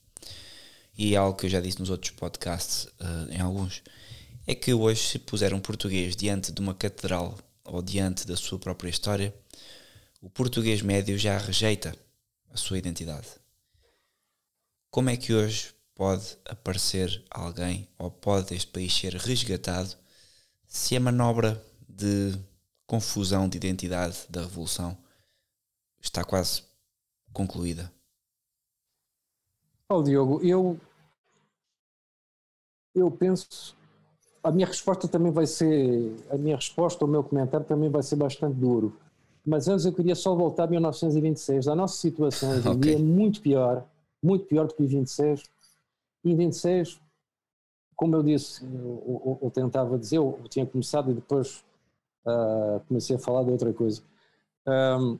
e é algo que eu já disse nos outros podcasts, uh, em alguns, é que hoje, se puser um português diante de uma catedral ou diante da sua própria história, o português médio já rejeita a sua identidade. Como é que hoje pode aparecer alguém ou pode este país ser resgatado se a manobra de confusão de identidade da Revolução está quase concluída? Oh, Diogo, eu, eu penso. A minha resposta também vai ser. A minha resposta, o meu comentário também vai ser bastante duro. Mas antes eu queria só voltar a 1926. A nossa situação hoje em okay. dia é muito pior, muito pior do que em 26. Em 26, como eu disse, eu, eu, eu tentava dizer, eu tinha começado e depois uh, comecei a falar de outra coisa. Um,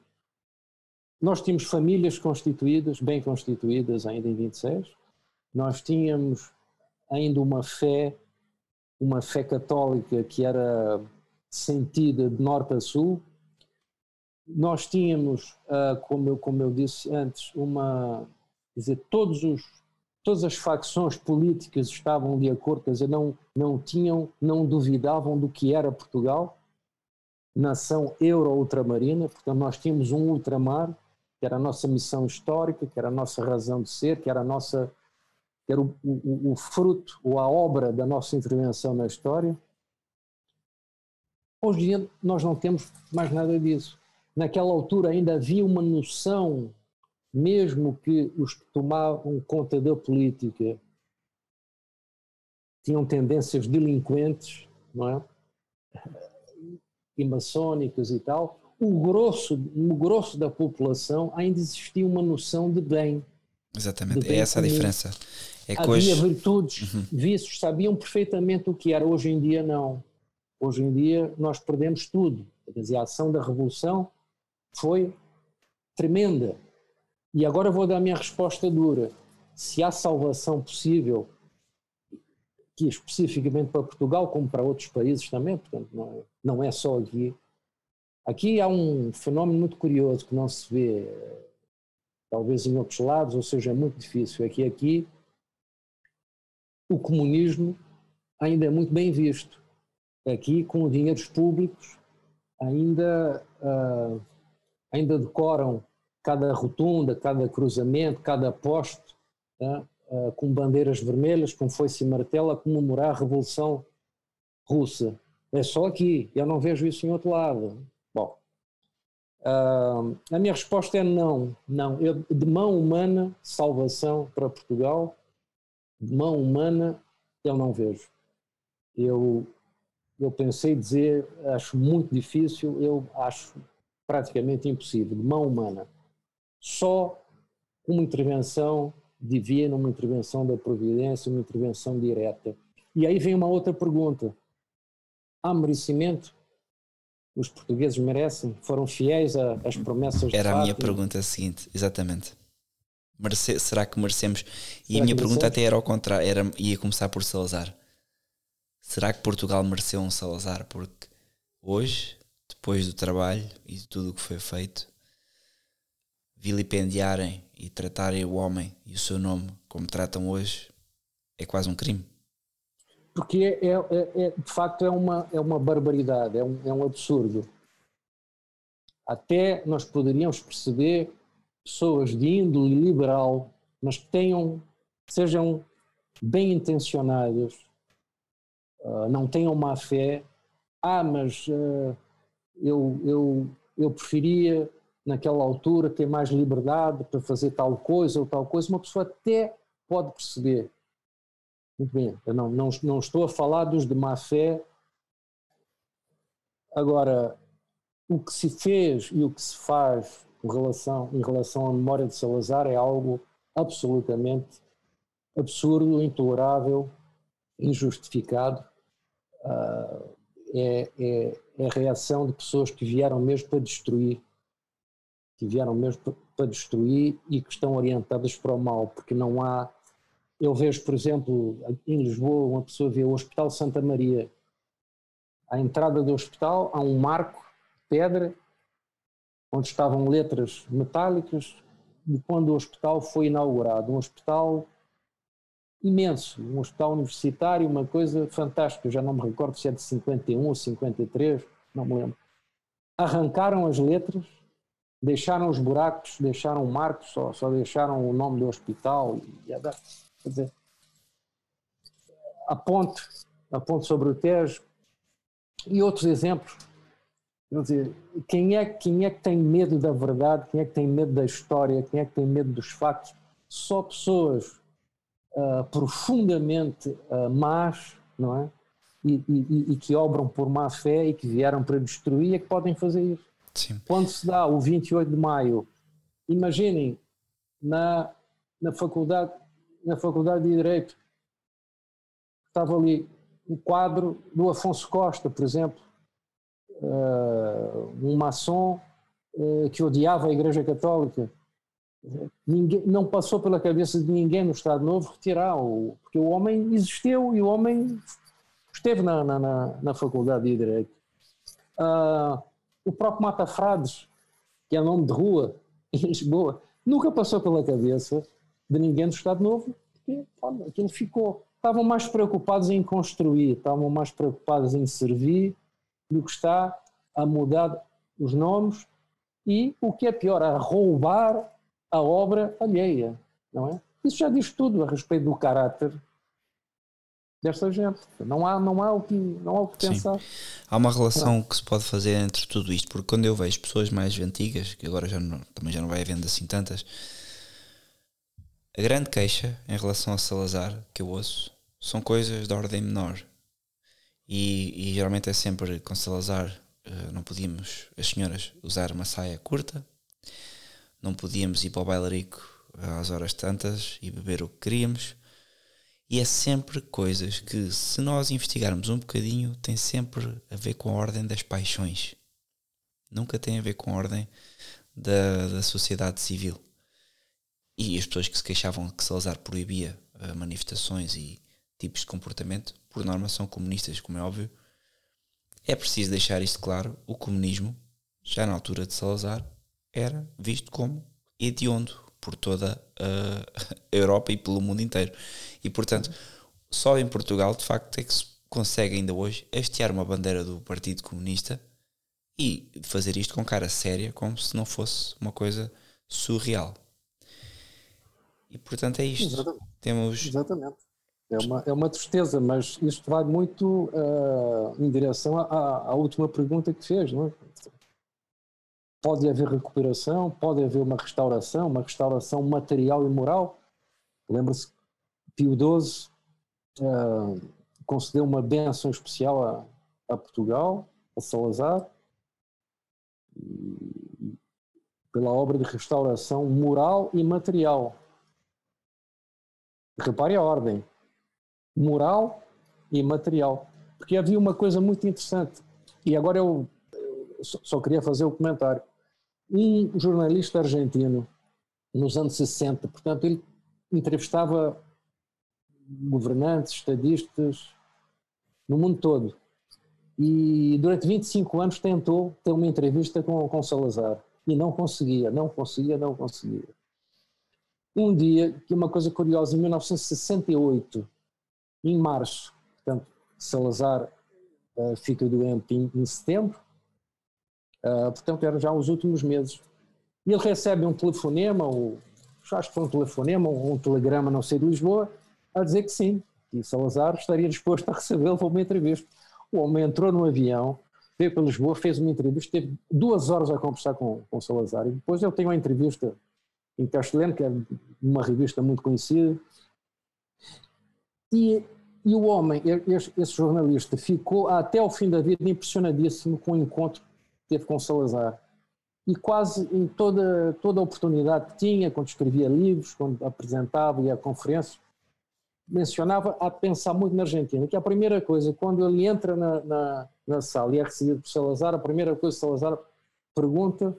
nós tínhamos famílias constituídas, bem constituídas ainda em 26, nós tínhamos ainda uma fé, uma fé católica que era sentida de norte a sul, nós tínhamos, uh, como, eu, como eu disse antes, uma, quer dizer, todos os, todas as facções políticas estavam de acordo, quer dizer, não, não tinham, não duvidavam do que era Portugal, nação euro-ultramarina, portanto nós tínhamos um ultramar, que era a nossa missão histórica, que era a nossa razão de ser, que era a nossa que era o, o, o fruto ou a obra da nossa intervenção na história. Hoje em dia nós não temos mais nada disso. Naquela altura ainda havia uma noção, mesmo que os que tomavam conta da política tinham tendências delinquentes, não é? e maçónicas e tal, o grosso, no grosso da população ainda existia uma noção de bem. Exatamente, de bem é essa comum. a diferença. É Havia hoje... virtudes, uhum. vícios, sabiam perfeitamente o que era. Hoje em dia, não. Hoje em dia, nós perdemos tudo. Quer dizer, a ação da revolução foi tremenda. E agora vou dar a minha resposta dura. Se há salvação possível aqui especificamente para Portugal, como para outros países também, portanto, não é, não é só aqui. Aqui há um fenómeno muito curioso que não se vê, talvez em outros lados, ou seja, é muito difícil. É que aqui o comunismo ainda é muito bem visto. Aqui, com dinheiros públicos, ainda, uh, ainda decoram cada rotunda, cada cruzamento, cada poste. Uh, uh, com bandeiras vermelhas, com foice e martelo, a comemorar a Revolução Russa. É só aqui, eu não vejo isso em outro lado. Uh, a minha resposta é não, não. Eu, de mão humana, salvação para Portugal, de mão humana, eu não vejo. Eu, eu pensei dizer, acho muito difícil, eu acho praticamente impossível, de mão humana. Só uma intervenção divina, uma intervenção da providência, uma intervenção direta. E aí vem uma outra pergunta: há merecimento? Os portugueses merecem? Foram fiéis às promessas Era a minha pergunta seguinte, exatamente. Merece, será que merecemos? E será a minha pergunta até era ao contrário, era, ia começar por Salazar. Será que Portugal mereceu um Salazar? Porque hoje, depois do trabalho e de tudo o que foi feito, vilipendiarem e tratarem o homem e o seu nome como tratam hoje é quase um crime. Porque é, é, é de facto é uma, é uma barbaridade, é um, é um absurdo. Até nós poderíamos perceber pessoas de índole liberal, mas que tenham, sejam bem intencionadas, uh, não tenham má fé. Ah, mas uh, eu, eu, eu preferia naquela altura ter mais liberdade para fazer tal coisa ou tal coisa, uma pessoa até pode perceber. Muito bem, eu não, não, não estou a falar dos de má fé. Agora, o que se fez e o que se faz em relação, em relação à memória de Salazar é algo absolutamente absurdo, intolerável, injustificado. Uh, é, é, é a reação de pessoas que vieram mesmo para destruir que vieram mesmo para destruir e que estão orientadas para o mal, porque não há. Eu vejo, por exemplo, em Lisboa, uma pessoa vê o Hospital Santa Maria. À entrada do hospital há um marco de pedra onde estavam letras metálicas de quando o hospital foi inaugurado. Um hospital imenso, um hospital universitário, uma coisa fantástica. Já não me recordo se é de 51 ou 53, não me lembro. Arrancaram as letras deixaram os buracos, deixaram marcos, só, só deixaram o nome do hospital. E, quer dizer, a ponte, a ponte sobre o Tejo e outros exemplos. Quer dizer, quem é, quem é que tem medo da verdade? Quem é que tem medo da história? Quem é que tem medo dos factos? Só pessoas uh, profundamente uh, más, não é? E, e, e, que obram por má fé e que vieram para destruir é que podem fazer isso. Sim. Quando se dá o 28 de maio, imaginem na, na, faculdade, na Faculdade de Direito, estava ali um quadro do Afonso Costa, por exemplo, uh, um maçom uh, que odiava a Igreja Católica. Ninguém, não passou pela cabeça de ninguém no Estado Novo retirar-o, porque o homem existiu e o homem esteve na, na, na, na Faculdade de Direito. Uh, o próprio Mata Frades, que é nome de rua em Lisboa, nunca passou pela cabeça de ninguém do Estado Novo, porque olha, aquilo ficou. Estavam mais preocupados em construir, estavam mais preocupados em servir do que está a mudar os nomes e, o que é pior, a roubar a obra alheia, não é? Isso já diz tudo a respeito do caráter desta gente. Não há, não há o que, não há o que pensar. Há uma relação que se pode fazer entre tudo isto, porque quando eu vejo pessoas mais antigas, que agora já não, também já não vai havendo assim tantas, a grande queixa em relação a Salazar que eu ouço são coisas de ordem menor. E, e geralmente é sempre com Salazar eh, não podíamos, as senhoras, usar uma saia curta, não podíamos ir para o bailarico às horas tantas e beber o que queríamos e é sempre coisas que, se nós investigarmos um bocadinho, tem sempre a ver com a ordem das paixões. Nunca tem a ver com a ordem da, da sociedade civil. E as pessoas que se queixavam que Salazar proibia uh, manifestações e tipos de comportamento, por norma são comunistas, como é óbvio. É preciso deixar isto claro: o comunismo, já na altura de Salazar, era visto como hediondo, por toda a Europa e pelo mundo inteiro. E portanto, só em Portugal, de facto, é que se consegue ainda hoje hastear uma bandeira do Partido Comunista e fazer isto com cara séria, como se não fosse uma coisa surreal. E portanto é isto. Exatamente. Temos... Exatamente. É uma, é uma tristeza, mas isto vai muito uh, em direção à, à, última pergunta que fez, não é? pode haver recuperação, pode haver uma restauração, uma restauração material e moral. Lembra-se Pio XII uh, concedeu uma benção especial a, a Portugal, a Salazar, pela obra de restauração moral e material. Repare a ordem: moral e material. Porque havia uma coisa muito interessante, e agora eu só queria fazer o um comentário. Um jornalista argentino, nos anos 60, portanto, ele entrevistava governantes, estadistas, no mundo todo. E durante 25 anos tentou ter uma entrevista com, com Salazar. E não conseguia, não conseguia, não conseguia. Um dia, que é uma coisa curiosa, em 1968, em março, portanto, Salazar uh, fica doente em, em setembro, uh, portanto, eram já os últimos meses. E ele recebe um telefonema, ou acho que foi um telefonema, ou um telegrama, não sei, de Lisboa, a dizer que sim, que Salazar estaria disposto a recebê-lo para uma entrevista. O homem entrou no avião, veio para Lisboa, fez uma entrevista, teve duas horas a conversar com, com Salazar. E depois ele tem uma entrevista castelhano, que é uma revista muito conhecida. E, e o homem, esse, jornalista, ficou até o fim da vida impressionadíssimo com o encontro que teve com Salazar. E quase em toda, toda a oportunidade que tinha, quando escrevia livros, quando apresentava e a conferências, mencionava a pensar muito na Argentina, que a primeira coisa, quando ele entra na, na, na sala e é recebido por Salazar, a primeira coisa que Salazar pergunta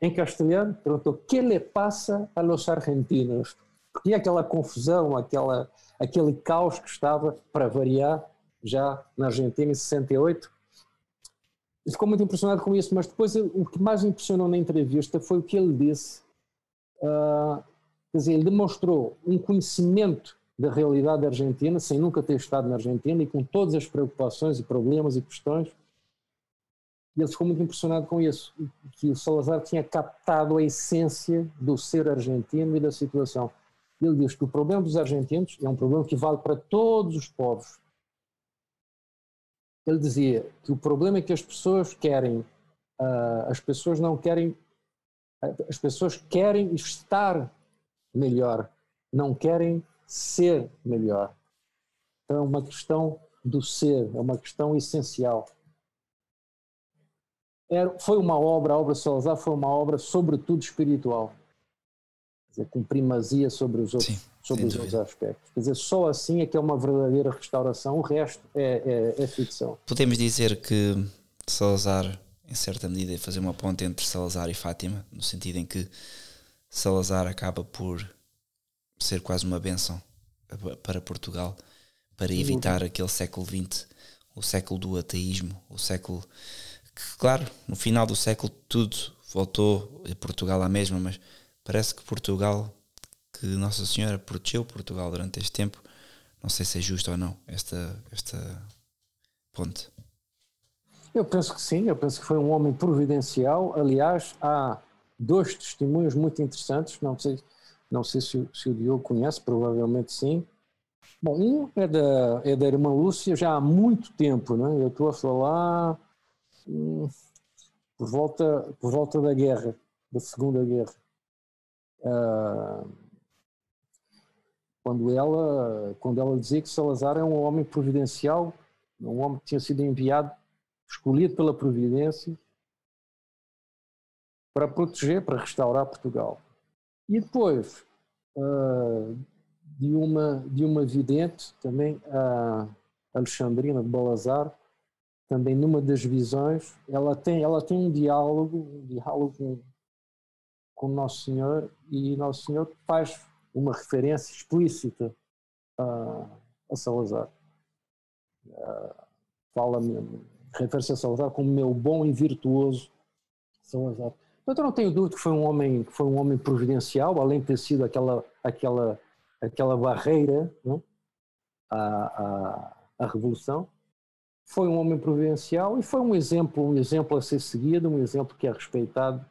em castelhano, perguntou, que lhe passa a los argentinos? Tinha aquela confusão, aquela, aquele caos que estava, para variar, já na Argentina em 68. E ficou muito impressionado com isso, mas depois o que mais impressionou na entrevista foi o que ele disse. Uh, quer dizer, ele demonstrou um conhecimento da realidade argentina, sem nunca ter estado na Argentina e com todas as preocupações e problemas e questões. E ele ficou muito impressionado com isso, que o Salazar tinha captado a essência do ser argentino e da situação. Ele diz que o problema dos argentinos é um problema que vale para todos os povos. Ele dizia que o problema é que as pessoas querem, uh, as pessoas não querem, as pessoas querem estar melhor, não querem ser melhor. Então, é uma questão do ser, é uma questão essencial. Era, foi uma obra, a obra Salazar foi uma obra sobretudo espiritual, dizer, com primazia sobre os outros, Sim, sobre os outros aspectos. Quer dizer, só assim é que é uma verdadeira restauração, o resto é, é, é ficção. Podemos dizer que Salazar, em certa medida, é fazer uma ponte entre Salazar e Fátima, no sentido em que Salazar acaba por ser quase uma benção para Portugal, para evitar aquele século XX, o século do ateísmo, o século que, claro, no final do século tudo voltou a Portugal à mesma, mas parece que Portugal, que Nossa Senhora protegeu Portugal durante este tempo, não sei se é justo ou não esta, esta ponte. Eu penso que sim, eu penso que foi um homem providencial. Aliás, há dois testemunhos muito interessantes, não sei não sei se, se o Diogo conhece, provavelmente sim. Bom, um é da, é da irmã Lúcia já há muito tempo, né? eu estou a falar hum, por, volta, por volta da guerra, da Segunda Guerra. Uh, quando ela, quando ela dizia que Salazar é um homem providencial, um homem que tinha sido enviado, escolhido pela Providência, para proteger, para restaurar Portugal. E depois, uh, de, uma, de uma vidente, também a Alexandrina de Balazar, também numa das visões, ela tem, ela tem um diálogo, um diálogo com, com Nosso Senhor, e Nosso Senhor faz uma referência explícita a, a Salazar. Uh, fala refere-se a Salazar como meu bom e virtuoso Salazar. Então, eu não tenho dúvida que foi um homem, que foi um homem providencial, além de ter sido aquela, aquela, aquela barreira né, à, à, à revolução. Foi um homem providencial e foi um exemplo, um exemplo a ser seguido, um exemplo que é respeitado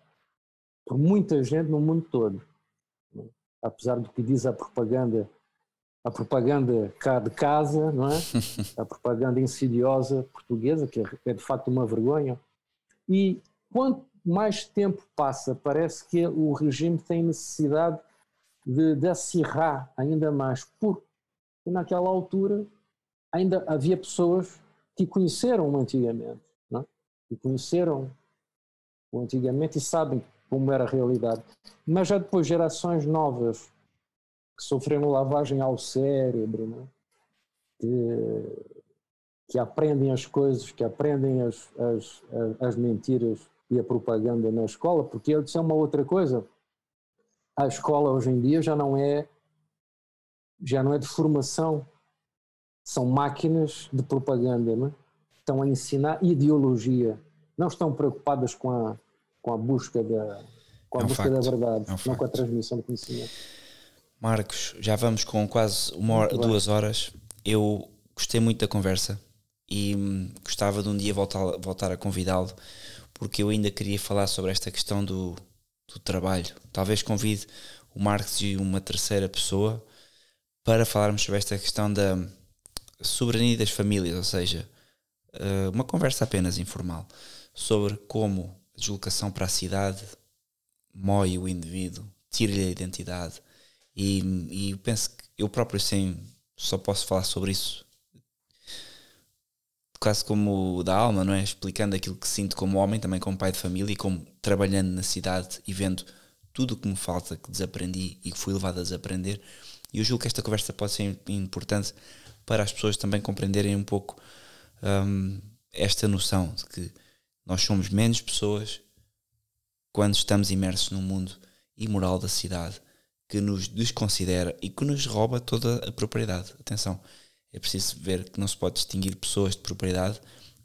por muita gente no mundo todo. Apesar do que diz a propaganda, a propaganda cá de casa, não é? A propaganda insidiosa portuguesa, que é, é de facto uma vergonha. E quanto mais tempo passa, parece que o regime tem necessidade de, de acirrar ainda mais, porque naquela altura ainda havia pessoas que conheceram antigamente, não? É? que conheceram o antigamente e sabem como era a realidade. Mas já depois gerações novas que sofreram lavagem ao cérebro, né? que, que, aprendem as coisas, que aprendem as, as, as mentiras e a propaganda na escola, porque eu disse uma outra coisa. A escola hoje em dia já não é já não é de formação, são máquinas de propaganda, né? estão a ensinar ideologia, não estão preocupadas com a, com a busca da, com a é um busca facto. da verdade, é um não com a transmissão de conhecimento. Marcos, já vamos com quase uma hora, duas horas. Eu gostei muito da conversa e hum, gostava de um dia voltar, voltar a convidá-lo, porque eu ainda queria falar sobre esta questão do, do trabalho. Talvez convide o Marcos e uma terceira pessoa para falarmos sobre esta questão da soberania das famílias, ou seja, eh, uma conversa apenas informal sobre como a deslocação para a cidade moe o indivíduo, tira-lhe a identidade. E, e penso que eu próprio sim, só posso falar sobre isso quase como da alma, não é? Explicando aquilo que sinto como homem, também como pai de família e como trabalhando na cidade e vendo tudo o que me falta, que desaprendi e que fui levado a desaprender. E eu julgo que esta conversa pode ser importante para as pessoas também compreenderem um pouco um, esta noção de que nós somos menos pessoas quando estamos imersos num mundo imoral da cidade que nos desconsidera e que nos rouba toda a propriedade. Atenção, é preciso ver que não se pode distinguir pessoas de propriedade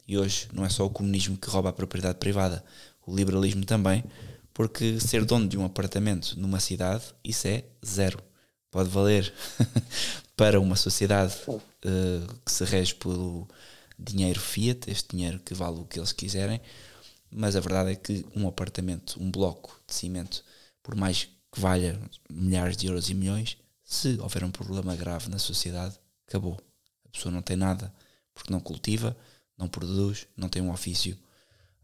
e hoje não é só o comunismo que rouba a propriedade privada, o liberalismo também, porque ser dono de um apartamento numa cidade, isso é zero. Pode valer para uma sociedade uh, que se rege pelo dinheiro fiat, este dinheiro que vale o que eles quiserem, mas a verdade é que um apartamento, um bloco de cimento, por mais que valha milhares de euros e milhões, se houver um problema grave na sociedade, acabou. A pessoa não tem nada porque não cultiva, não produz, não tem um ofício.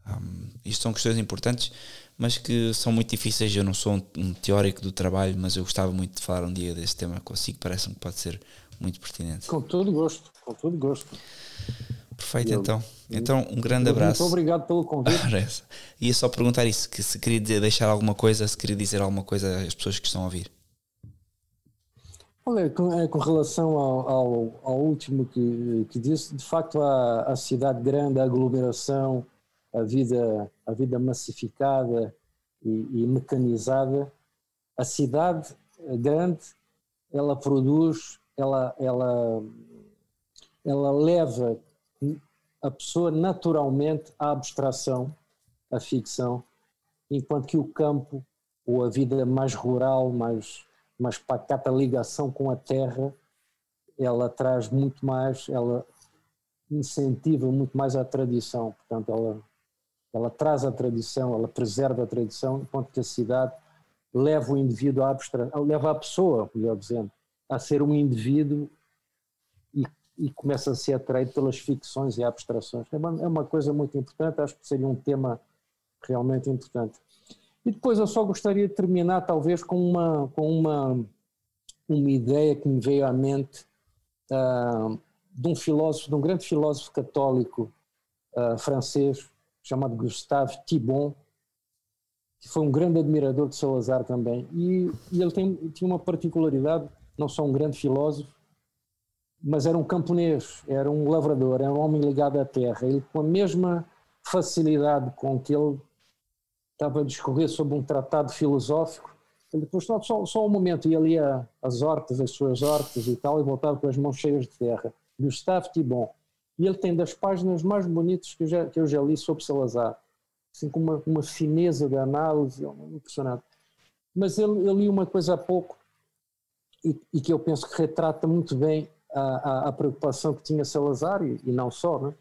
Um, isto são questões importantes, mas que são muito difíceis. Eu não sou um, teórico do trabalho, mas eu gostava muito de falar um dia desse tema consigo. Parece-me que pode ser muito pertinente. Com todo gosto, com todo gosto. Perfeito, eu, então. Então, um grande abraço. Muito obrigado pelo convite. Ia só perguntar isso, que se queria deixar alguma coisa, se queria dizer alguma coisa às pessoas que estão a ouvir. Olha, com, é, com relação ao, ao, ao, último que, que disse, de facto a, a cidade grande, a aglomeração, a vida, a vida massificada e, e mecanizada, a cidade grande, ela produz, ela, ela, ela leva a pessoa naturalmente à abstração, à ficção, enquanto que o campo, ou a vida mais rural, mais, mais pacata, ligação com a terra, ela traz muito mais, ela incentiva muito mais a tradição, portanto ela, ela traz a tradição, ela preserva a tradição, enquanto que a cidade leva o indivíduo à abstração, leva a pessoa, melhor dizendo, a ser um indivíduo e começa a ser atraído pelas ficções e abstrações. É uma, é uma coisa muito importante, acho que seria um tema realmente importante. E depois eu só gostaria de terminar talvez com uma, com uma, uma ideia que me veio à mente uh, de um filósofo, de um grande filósofo católico uh, francês chamado Gustave Thibon, que foi um grande admirador de Salazar também. E, e ele tem, tinha uma particularidade, não só um grande filósofo, mas era um camponês, era um lavrador, era um homem ligado à terra. Ele, com a mesma facilidade com que ele estava a discorrer sobre um tratado filosófico, ele depois só, só, um momento ia ali as hortas, as suas hortas e tal, e voltava com as mãos cheias de terra. Gustave Thibon. E ele tem das páginas mais bonitas que eu já, que eu já li sobre Salazar. Assim, com uma, uma fineza de análise, é impressionante. Mas ele, ele li uma coisa há pouco e, e que eu penso que retrata muito bem a, a, a preocupação que tinha Salazar, e, e não só, né?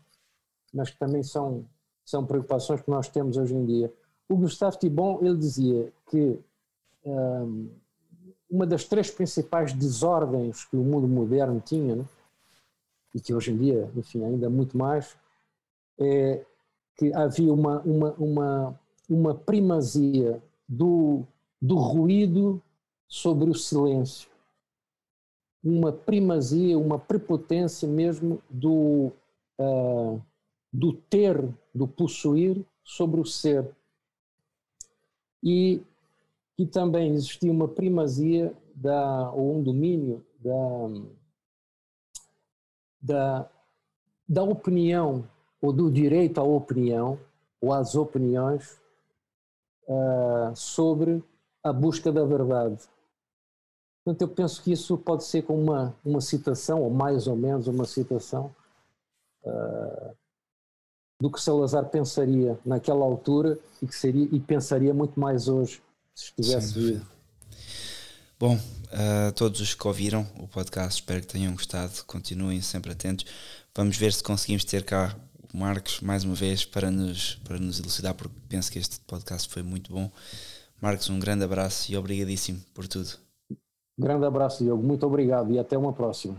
mas que também são, são preocupações que nós temos hoje em dia. O Gustavo Thibon, ele dizia que um, uma das três principais desordens que o mundo moderno tinha, né? E que hoje em dia, enfim, ainda muito mais, é que havia uma, uma, uma, uma primazia do, do ruído sobre o silêncio uma primazia, uma prepotência mesmo do, uh, do ter, do possuir sobre o ser. e que também existia uma primazia da, ou um domínio da, da, da opinião ou do direito à opinião ou às opiniões uh, sobre a busca da verdade. Portanto, eu penso que isso pode ser como uma, uma citação, ou mais ou menos uma citação, uh, do que Salazar pensaria naquela altura e, que seria, e pensaria muito mais hoje, se estivesse vivo. Bom, a uh, todos os que ouviram o podcast, espero que tenham gostado, continuem sempre atentos. Vamos ver se conseguimos ter cá o Marcos mais uma vez para nos, para nos elucidar, porque penso que este podcast foi muito bom. Marcos, um grande abraço e obrigadíssimo por tudo. Grande abraço, Diogo. Muito obrigado e até uma próxima.